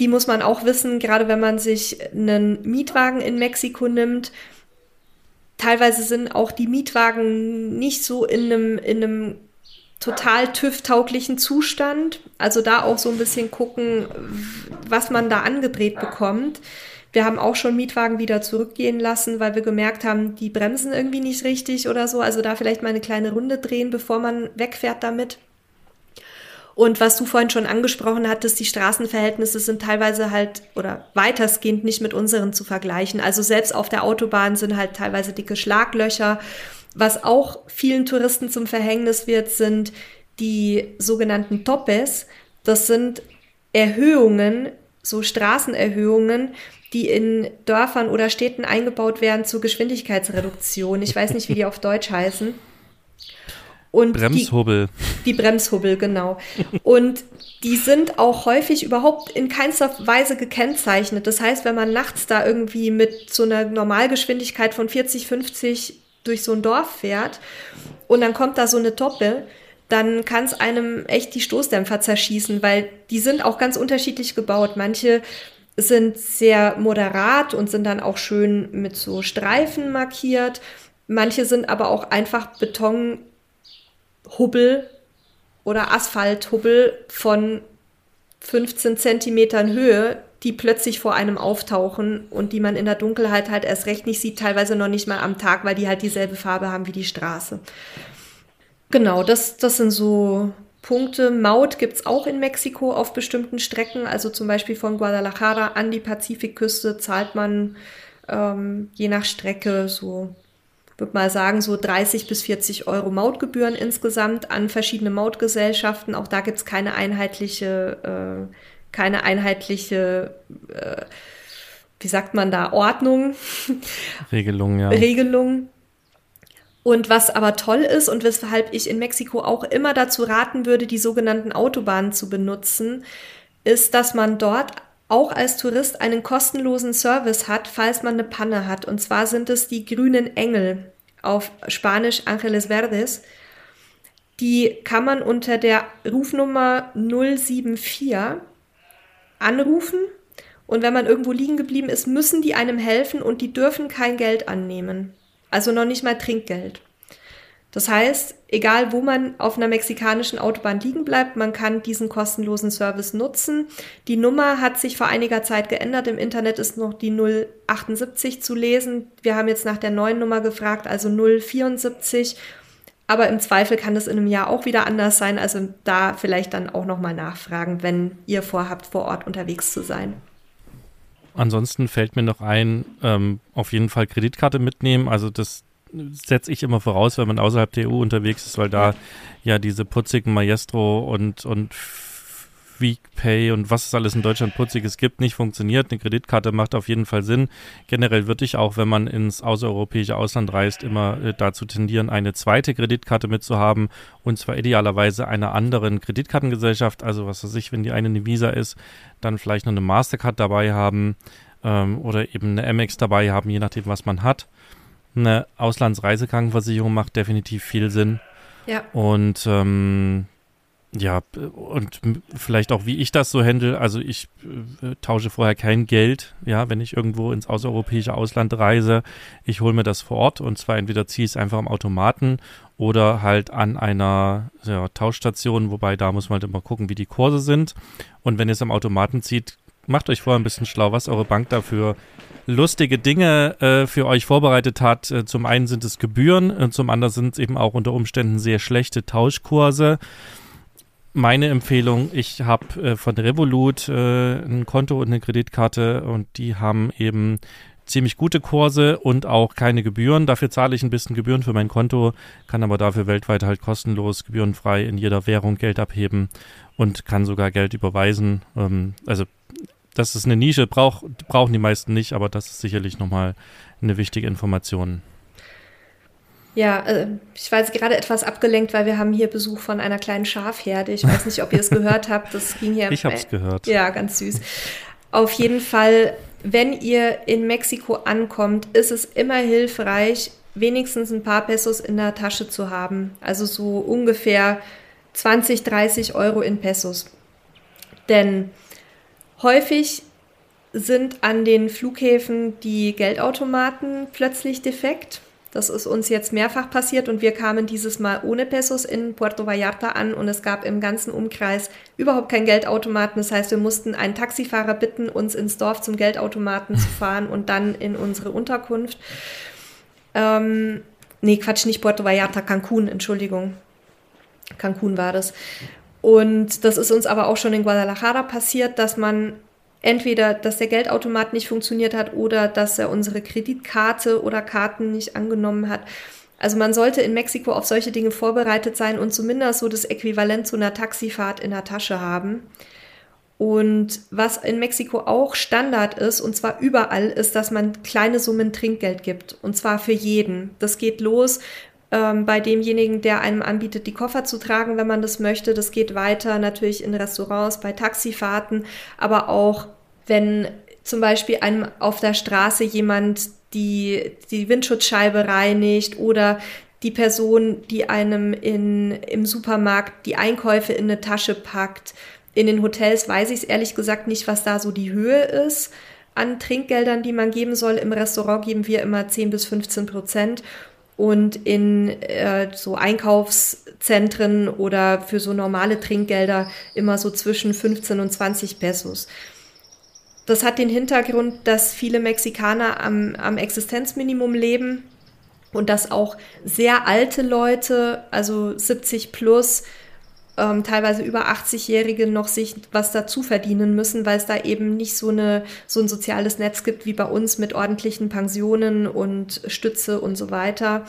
Die muss man auch wissen, gerade wenn man sich einen Mietwagen in Mexiko nimmt. Teilweise sind auch die Mietwagen nicht so in einem, in einem total TÜV-tauglichen Zustand. Also da auch so ein bisschen gucken, was man da angedreht bekommt. Wir haben auch schon Mietwagen wieder zurückgehen lassen, weil wir gemerkt haben, die bremsen irgendwie nicht richtig oder so. Also da vielleicht mal eine kleine Runde drehen, bevor man wegfährt damit. Und was du vorhin schon angesprochen hattest, die Straßenverhältnisse sind teilweise halt oder weitestgehend nicht mit unseren zu vergleichen. Also selbst auf der Autobahn sind halt teilweise dicke Schlaglöcher. Was auch vielen Touristen zum Verhängnis wird, sind die sogenannten Topes. Das sind Erhöhungen, so Straßenerhöhungen, die in Dörfern oder Städten eingebaut werden zur Geschwindigkeitsreduktion. Ich weiß nicht, wie die auf Deutsch heißen. Und Bremshubbel. Die, die Bremshubbel, genau. Und die sind auch häufig überhaupt in keinster Weise gekennzeichnet. Das heißt, wenn man nachts da irgendwie mit so einer Normalgeschwindigkeit von 40, 50 durch so ein Dorf fährt und dann kommt da so eine Toppe, dann kann es einem echt die Stoßdämpfer zerschießen, weil die sind auch ganz unterschiedlich gebaut. Manche sind sehr moderat und sind dann auch schön mit so Streifen markiert. Manche sind aber auch einfach Beton Hubbel oder Asphalthubbel von 15 Zentimetern Höhe, die plötzlich vor einem auftauchen und die man in der Dunkelheit halt erst recht nicht sieht, teilweise noch nicht mal am Tag, weil die halt dieselbe Farbe haben wie die Straße. Genau, das, das sind so Punkte. Maut gibt es auch in Mexiko auf bestimmten Strecken, also zum Beispiel von Guadalajara an die Pazifikküste zahlt man ähm, je nach Strecke so würde mal sagen, so 30 bis 40 Euro Mautgebühren insgesamt an verschiedene Mautgesellschaften. Auch da gibt es keine einheitliche, äh, keine einheitliche, äh, wie sagt man da, Ordnung. Regelung, ja. Regelung. Und was aber toll ist und weshalb ich in Mexiko auch immer dazu raten würde, die sogenannten Autobahnen zu benutzen, ist, dass man dort auch als Tourist einen kostenlosen Service hat, falls man eine Panne hat. Und zwar sind es die grünen Engel, auf Spanisch Angeles Verdes. Die kann man unter der Rufnummer 074 anrufen. Und wenn man irgendwo liegen geblieben ist, müssen die einem helfen und die dürfen kein Geld annehmen. Also noch nicht mal Trinkgeld. Das heißt, egal wo man auf einer mexikanischen Autobahn liegen bleibt, man kann diesen kostenlosen Service nutzen. Die Nummer hat sich vor einiger Zeit geändert. Im Internet ist noch die 078 zu lesen. Wir haben jetzt nach der neuen Nummer gefragt, also 074. Aber im Zweifel kann es in einem Jahr auch wieder anders sein. Also da vielleicht dann auch nochmal nachfragen, wenn ihr vorhabt, vor Ort unterwegs zu sein. Ansonsten fällt mir noch ein, ähm, auf jeden Fall Kreditkarte mitnehmen. Also das setze ich immer voraus, wenn man außerhalb der EU unterwegs ist, weil da ja diese putzigen Maestro und, und WePay und was es alles in Deutschland putziges gibt, nicht funktioniert. Eine Kreditkarte macht auf jeden Fall Sinn. Generell würde ich auch, wenn man ins außereuropäische Ausland reist, immer äh, dazu tendieren, eine zweite Kreditkarte mitzuhaben und zwar idealerweise einer anderen Kreditkartengesellschaft. Also was weiß ich, wenn die eine eine Visa ist, dann vielleicht noch eine Mastercard dabei haben ähm, oder eben eine Amex dabei haben, je nachdem, was man hat eine Auslandsreisekrankenversicherung macht definitiv viel Sinn. Ja. Und ähm, ja, und vielleicht auch, wie ich das so handle. Also ich äh, tausche vorher kein Geld, ja, wenn ich irgendwo ins außereuropäische Ausland reise. Ich hole mir das vor Ort und zwar entweder ziehe ich es einfach am Automaten oder halt an einer ja, Tauschstation, wobei da muss man halt immer gucken, wie die Kurse sind. Und wenn ihr es am Automaten zieht, macht euch vorher ein bisschen schlau, was eure Bank dafür lustige Dinge äh, für euch vorbereitet hat. Äh, zum einen sind es Gebühren, und zum anderen sind es eben auch unter Umständen sehr schlechte Tauschkurse. Meine Empfehlung, ich habe äh, von Revolut äh, ein Konto und eine Kreditkarte und die haben eben ziemlich gute Kurse und auch keine Gebühren. Dafür zahle ich ein bisschen Gebühren für mein Konto, kann aber dafür weltweit halt kostenlos, gebührenfrei in jeder Währung Geld abheben und kann sogar Geld überweisen. Ähm, also das ist eine Nische, brauch, brauchen die meisten nicht, aber das ist sicherlich nochmal eine wichtige Information. Ja, äh, ich war jetzt gerade etwas abgelenkt, weil wir haben hier Besuch von einer kleinen Schafherde. Ich weiß nicht, ob ihr es gehört habt. Das ging hier. Ich habe es gehört. Ja, ganz süß. Auf jeden Fall, wenn ihr in Mexiko ankommt, ist es immer hilfreich, wenigstens ein paar Pesos in der Tasche zu haben. Also so ungefähr 20, 30 Euro in Pesos. Denn Häufig sind an den Flughäfen die Geldautomaten plötzlich defekt. Das ist uns jetzt mehrfach passiert und wir kamen dieses Mal ohne Pesos in Puerto Vallarta an und es gab im ganzen Umkreis überhaupt kein Geldautomaten. Das heißt, wir mussten einen Taxifahrer bitten, uns ins Dorf zum Geldautomaten zu fahren und dann in unsere Unterkunft. Ähm, nee, Quatsch, nicht Puerto Vallarta, Cancun, Entschuldigung. Cancun war das. Und das ist uns aber auch schon in Guadalajara passiert, dass man entweder, dass der Geldautomat nicht funktioniert hat oder dass er unsere Kreditkarte oder Karten nicht angenommen hat. Also man sollte in Mexiko auf solche Dinge vorbereitet sein und zumindest so das Äquivalent zu einer Taxifahrt in der Tasche haben. Und was in Mexiko auch Standard ist, und zwar überall, ist, dass man kleine Summen Trinkgeld gibt. Und zwar für jeden. Das geht los ähm, bei demjenigen, der einem anbietet, die Koffer zu tragen, wenn man das möchte. Das geht weiter natürlich in Restaurants, bei Taxifahrten, aber auch wenn zum Beispiel einem auf der Straße jemand die, die Windschutzscheibe reinigt oder die Person, die einem in, im Supermarkt die Einkäufe in eine Tasche packt. In den Hotels weiß ich es ehrlich gesagt nicht, was da so die Höhe ist an Trinkgeldern, die man geben soll. Im Restaurant geben wir immer 10 bis 15 Prozent und in äh, so Einkaufszentren oder für so normale Trinkgelder immer so zwischen 15 und 20 Pesos. Das hat den Hintergrund, dass viele Mexikaner am, am Existenzminimum leben und dass auch sehr alte Leute, also 70 plus, ähm, teilweise über 80-Jährige noch sich was dazu verdienen müssen, weil es da eben nicht so, eine, so ein soziales Netz gibt wie bei uns mit ordentlichen Pensionen und Stütze und so weiter.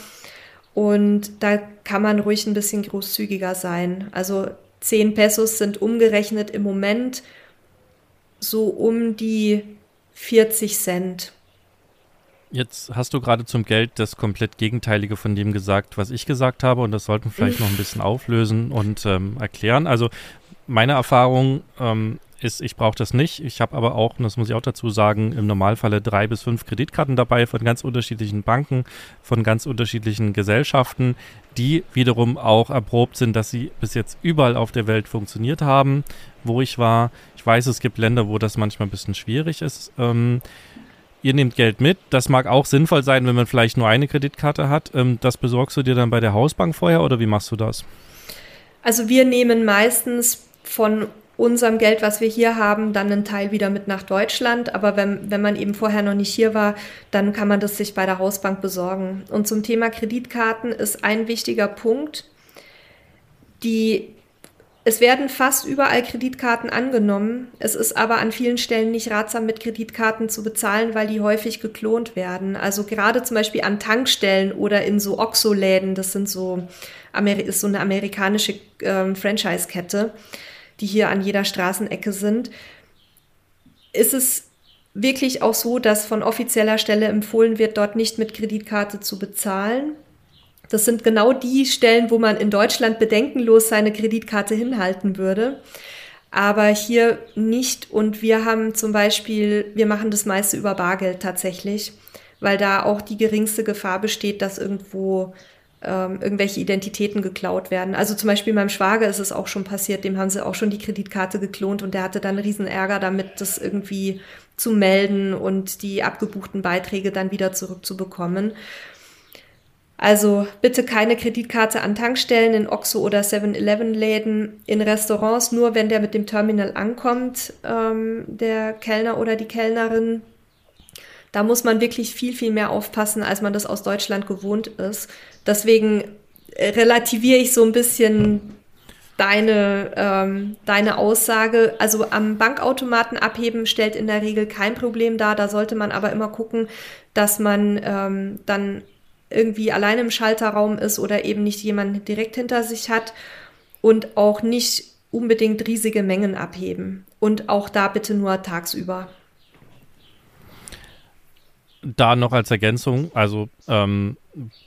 Und da kann man ruhig ein bisschen großzügiger sein. Also 10 Pesos sind umgerechnet im Moment so um die 40 Cent. Jetzt hast du gerade zum Geld das komplett Gegenteilige von dem gesagt, was ich gesagt habe, und das sollten wir vielleicht noch ein bisschen auflösen und ähm, erklären. Also meine Erfahrung ähm, ist, ich brauche das nicht. Ich habe aber auch, und das muss ich auch dazu sagen, im Normalfalle drei bis fünf Kreditkarten dabei von ganz unterschiedlichen Banken, von ganz unterschiedlichen Gesellschaften, die wiederum auch erprobt sind, dass sie bis jetzt überall auf der Welt funktioniert haben, wo ich war. Ich weiß, es gibt Länder, wo das manchmal ein bisschen schwierig ist. Ähm, ihr nehmt Geld mit. Das mag auch sinnvoll sein, wenn man vielleicht nur eine Kreditkarte hat. Ähm, das besorgst du dir dann bei der Hausbank vorher oder wie machst du das? Also wir nehmen meistens von unserem Geld, was wir hier haben, dann einen Teil wieder mit nach Deutschland. Aber wenn, wenn man eben vorher noch nicht hier war, dann kann man das sich bei der Hausbank besorgen. Und zum Thema Kreditkarten ist ein wichtiger Punkt. Die es werden fast überall Kreditkarten angenommen. Es ist aber an vielen Stellen nicht ratsam, mit Kreditkarten zu bezahlen, weil die häufig geklont werden. Also gerade zum Beispiel an Tankstellen oder in so Oxo-Läden, das sind so, ist so eine amerikanische äh, Franchise-Kette, die hier an jeder Straßenecke sind, ist es wirklich auch so, dass von offizieller Stelle empfohlen wird, dort nicht mit Kreditkarte zu bezahlen. Das sind genau die Stellen, wo man in Deutschland bedenkenlos seine Kreditkarte hinhalten würde. Aber hier nicht. Und wir haben zum Beispiel, wir machen das meiste über Bargeld tatsächlich, weil da auch die geringste Gefahr besteht, dass irgendwo ähm, irgendwelche Identitäten geklaut werden. Also zum Beispiel meinem Schwager ist es auch schon passiert, dem haben sie auch schon die Kreditkarte geklont und der hatte dann riesen Ärger damit, das irgendwie zu melden und die abgebuchten Beiträge dann wieder zurückzubekommen. Also bitte keine Kreditkarte an Tankstellen in Oxo oder 7-Eleven-Läden, in Restaurants, nur wenn der mit dem Terminal ankommt, ähm, der Kellner oder die Kellnerin. Da muss man wirklich viel, viel mehr aufpassen, als man das aus Deutschland gewohnt ist. Deswegen äh, relativiere ich so ein bisschen deine, ähm, deine Aussage. Also am Bankautomaten abheben stellt in der Regel kein Problem dar. Da sollte man aber immer gucken, dass man ähm, dann irgendwie allein im Schalterraum ist oder eben nicht jemand direkt hinter sich hat und auch nicht unbedingt riesige Mengen abheben. Und auch da bitte nur tagsüber. Da noch als Ergänzung, also ähm,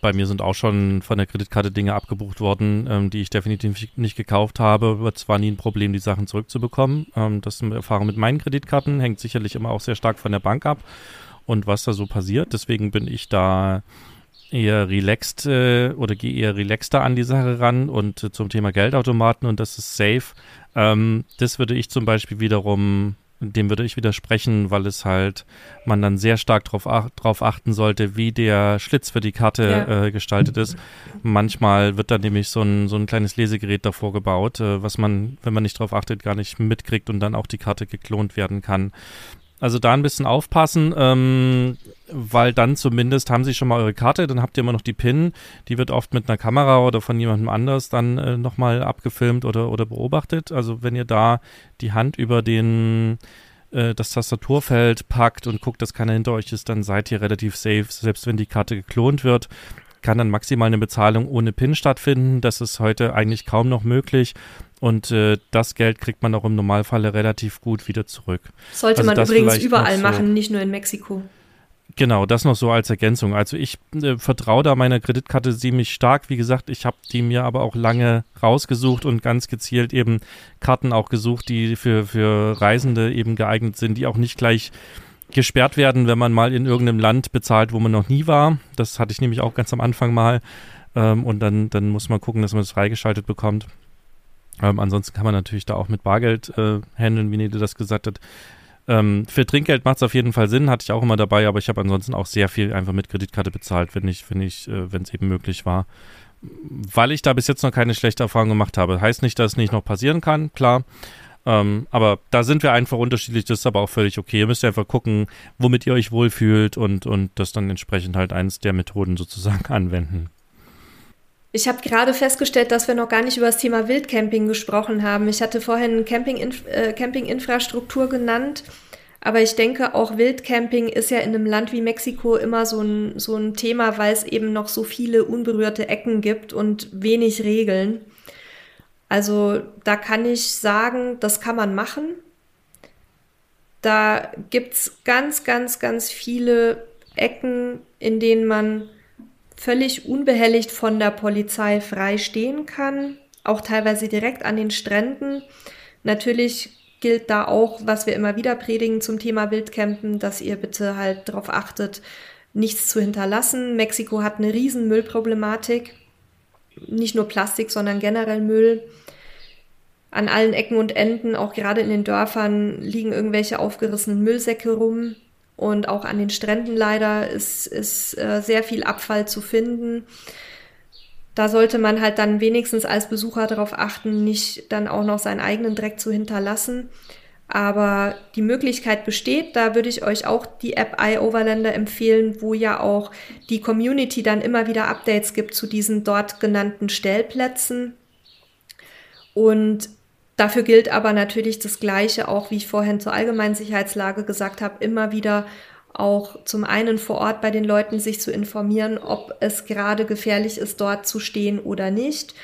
bei mir sind auch schon von der Kreditkarte Dinge abgebucht worden, ähm, die ich definitiv nicht gekauft habe. Wird zwar nie ein Problem, die Sachen zurückzubekommen. Ähm, das ist eine Erfahrung mit meinen Kreditkarten, hängt sicherlich immer auch sehr stark von der Bank ab und was da so passiert. Deswegen bin ich da eher relaxed äh, oder gehe eher relaxter an die Sache ran und äh, zum Thema Geldautomaten und das ist safe. Ähm, das würde ich zum Beispiel wiederum dem würde ich widersprechen, weil es halt man dann sehr stark darauf ach, drauf achten sollte, wie der Schlitz für die Karte ja. äh, gestaltet ist. Manchmal wird da nämlich so ein, so ein kleines Lesegerät davor gebaut, äh, was man, wenn man nicht darauf achtet, gar nicht mitkriegt und dann auch die Karte geklont werden kann. Also da ein bisschen aufpassen, ähm, weil dann zumindest haben sie schon mal eure Karte, dann habt ihr immer noch die PIN, die wird oft mit einer Kamera oder von jemandem anders dann äh, nochmal abgefilmt oder, oder beobachtet. Also wenn ihr da die Hand über den äh, das Tastaturfeld packt und guckt, dass keiner hinter euch ist, dann seid ihr relativ safe, selbst wenn die Karte geklont wird kann dann maximal eine Bezahlung ohne PIN stattfinden. Das ist heute eigentlich kaum noch möglich. Und äh, das Geld kriegt man auch im Normalfall relativ gut wieder zurück. Sollte also man übrigens überall so, machen, nicht nur in Mexiko. Genau, das noch so als Ergänzung. Also ich äh, vertraue da meiner Kreditkarte ziemlich stark. Wie gesagt, ich habe die mir aber auch lange rausgesucht und ganz gezielt eben Karten auch gesucht, die für, für Reisende eben geeignet sind, die auch nicht gleich gesperrt werden, wenn man mal in irgendeinem Land bezahlt, wo man noch nie war. Das hatte ich nämlich auch ganz am Anfang mal. Ähm, und dann, dann muss man gucken, dass man das freigeschaltet bekommt. Ähm, ansonsten kann man natürlich da auch mit Bargeld äh, handeln, wie Nede das gesagt hat. Ähm, für Trinkgeld macht es auf jeden Fall Sinn, hatte ich auch immer dabei, aber ich habe ansonsten auch sehr viel einfach mit Kreditkarte bezahlt, wenn ich, wenn ich, äh, wenn es eben möglich war. Weil ich da bis jetzt noch keine schlechte Erfahrung gemacht habe. Heißt nicht, dass es nicht noch passieren kann, klar. Ähm, aber da sind wir einfach unterschiedlich, das ist aber auch völlig okay. Ihr müsst einfach gucken, womit ihr euch wohlfühlt und, und das dann entsprechend halt eins der Methoden sozusagen anwenden. Ich habe gerade festgestellt, dass wir noch gar nicht über das Thema Wildcamping gesprochen haben. Ich hatte vorhin Camping, äh, Campinginfrastruktur genannt, aber ich denke, auch Wildcamping ist ja in einem Land wie Mexiko immer so ein, so ein Thema, weil es eben noch so viele unberührte Ecken gibt und wenig Regeln. Also da kann ich sagen, das kann man machen. Da gibt es ganz, ganz, ganz viele Ecken, in denen man völlig unbehelligt von der Polizei frei stehen kann, auch teilweise direkt an den Stränden. Natürlich gilt da auch, was wir immer wieder predigen zum Thema Wildcampen, dass ihr bitte halt darauf achtet, nichts zu hinterlassen. Mexiko hat eine riesen Müllproblematik. Nicht nur Plastik, sondern generell Müll. An allen Ecken und Enden, auch gerade in den Dörfern, liegen irgendwelche aufgerissenen Müllsäcke rum. Und auch an den Stränden leider ist, ist äh, sehr viel Abfall zu finden. Da sollte man halt dann wenigstens als Besucher darauf achten, nicht dann auch noch seinen eigenen Dreck zu hinterlassen. Aber die Möglichkeit besteht, da würde ich euch auch die App iOverlander empfehlen, wo ja auch die Community dann immer wieder Updates gibt zu diesen dort genannten Stellplätzen. Und Dafür gilt aber natürlich das Gleiche, auch wie ich vorhin zur allgemeinen Sicherheitslage gesagt habe, immer wieder auch zum einen vor Ort bei den Leuten sich zu informieren, ob es gerade gefährlich ist, dort zu stehen oder nicht.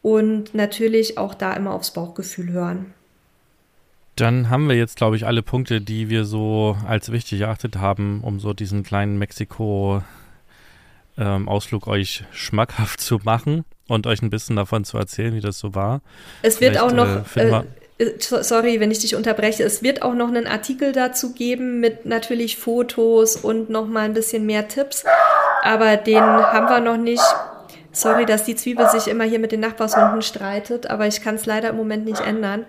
Und natürlich auch da immer aufs Bauchgefühl hören. Dann haben wir jetzt, glaube ich, alle Punkte, die wir so als wichtig erachtet haben, um so diesen kleinen Mexiko-Ausflug ähm, euch schmackhaft zu machen und euch ein bisschen davon zu erzählen, wie das so war. Es wird Vielleicht, auch noch, äh, äh, sorry, wenn ich dich unterbreche, es wird auch noch einen Artikel dazu geben mit natürlich Fotos und noch mal ein bisschen mehr Tipps, aber den haben wir noch nicht. Sorry, dass die Zwiebel sich immer hier mit den Nachbarshunden streitet, aber ich kann es leider im Moment nicht ändern.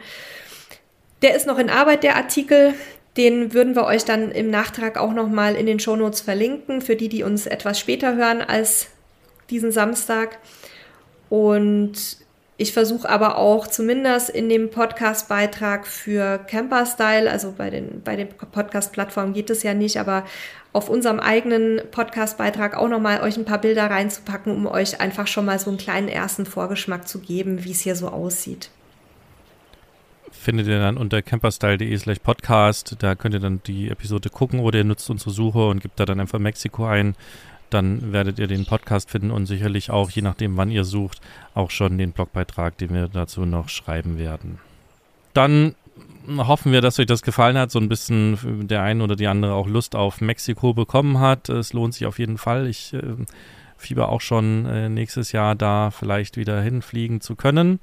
Der ist noch in Arbeit, der Artikel. Den würden wir euch dann im Nachtrag auch noch mal in den Shownotes verlinken, für die, die uns etwas später hören als diesen Samstag. Und ich versuche aber auch zumindest in dem Podcast-Beitrag für Camper-Style, also bei den, bei den Podcast-Plattformen geht es ja nicht, aber auf unserem eigenen Podcast-Beitrag auch nochmal euch ein paar Bilder reinzupacken, um euch einfach schon mal so einen kleinen ersten Vorgeschmack zu geben, wie es hier so aussieht. Findet ihr dann unter camperstyle.de slash podcast. Da könnt ihr dann die Episode gucken oder ihr nutzt unsere Suche und gebt da dann einfach Mexiko ein dann werdet ihr den Podcast finden und sicherlich auch, je nachdem, wann ihr sucht, auch schon den Blogbeitrag, den wir dazu noch schreiben werden. Dann hoffen wir, dass euch das gefallen hat, so ein bisschen der eine oder die andere auch Lust auf Mexiko bekommen hat. Es lohnt sich auf jeden Fall. Ich äh, fieber auch schon äh, nächstes Jahr da vielleicht wieder hinfliegen zu können.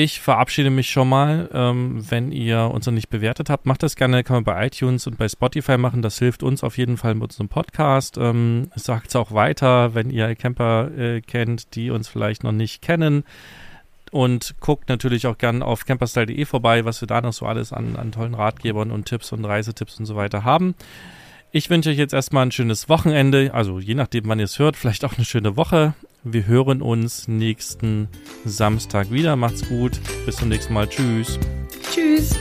Ich verabschiede mich schon mal. Ähm, wenn ihr uns noch nicht bewertet habt, macht das gerne. Kann man bei iTunes und bei Spotify machen. Das hilft uns auf jeden Fall mit unserem Podcast. Ähm, Sagt es auch weiter, wenn ihr Camper äh, kennt, die uns vielleicht noch nicht kennen. und guckt natürlich auch gern auf camperstyle.de vorbei, was wir da noch so alles an, an tollen Ratgebern und Tipps und Reisetipps und so weiter haben. Ich wünsche euch jetzt erstmal ein schönes Wochenende, also je nachdem, wann ihr es hört, vielleicht auch eine schöne Woche. Wir hören uns nächsten Samstag wieder. Macht's gut. Bis zum nächsten Mal. Tschüss. Tschüss.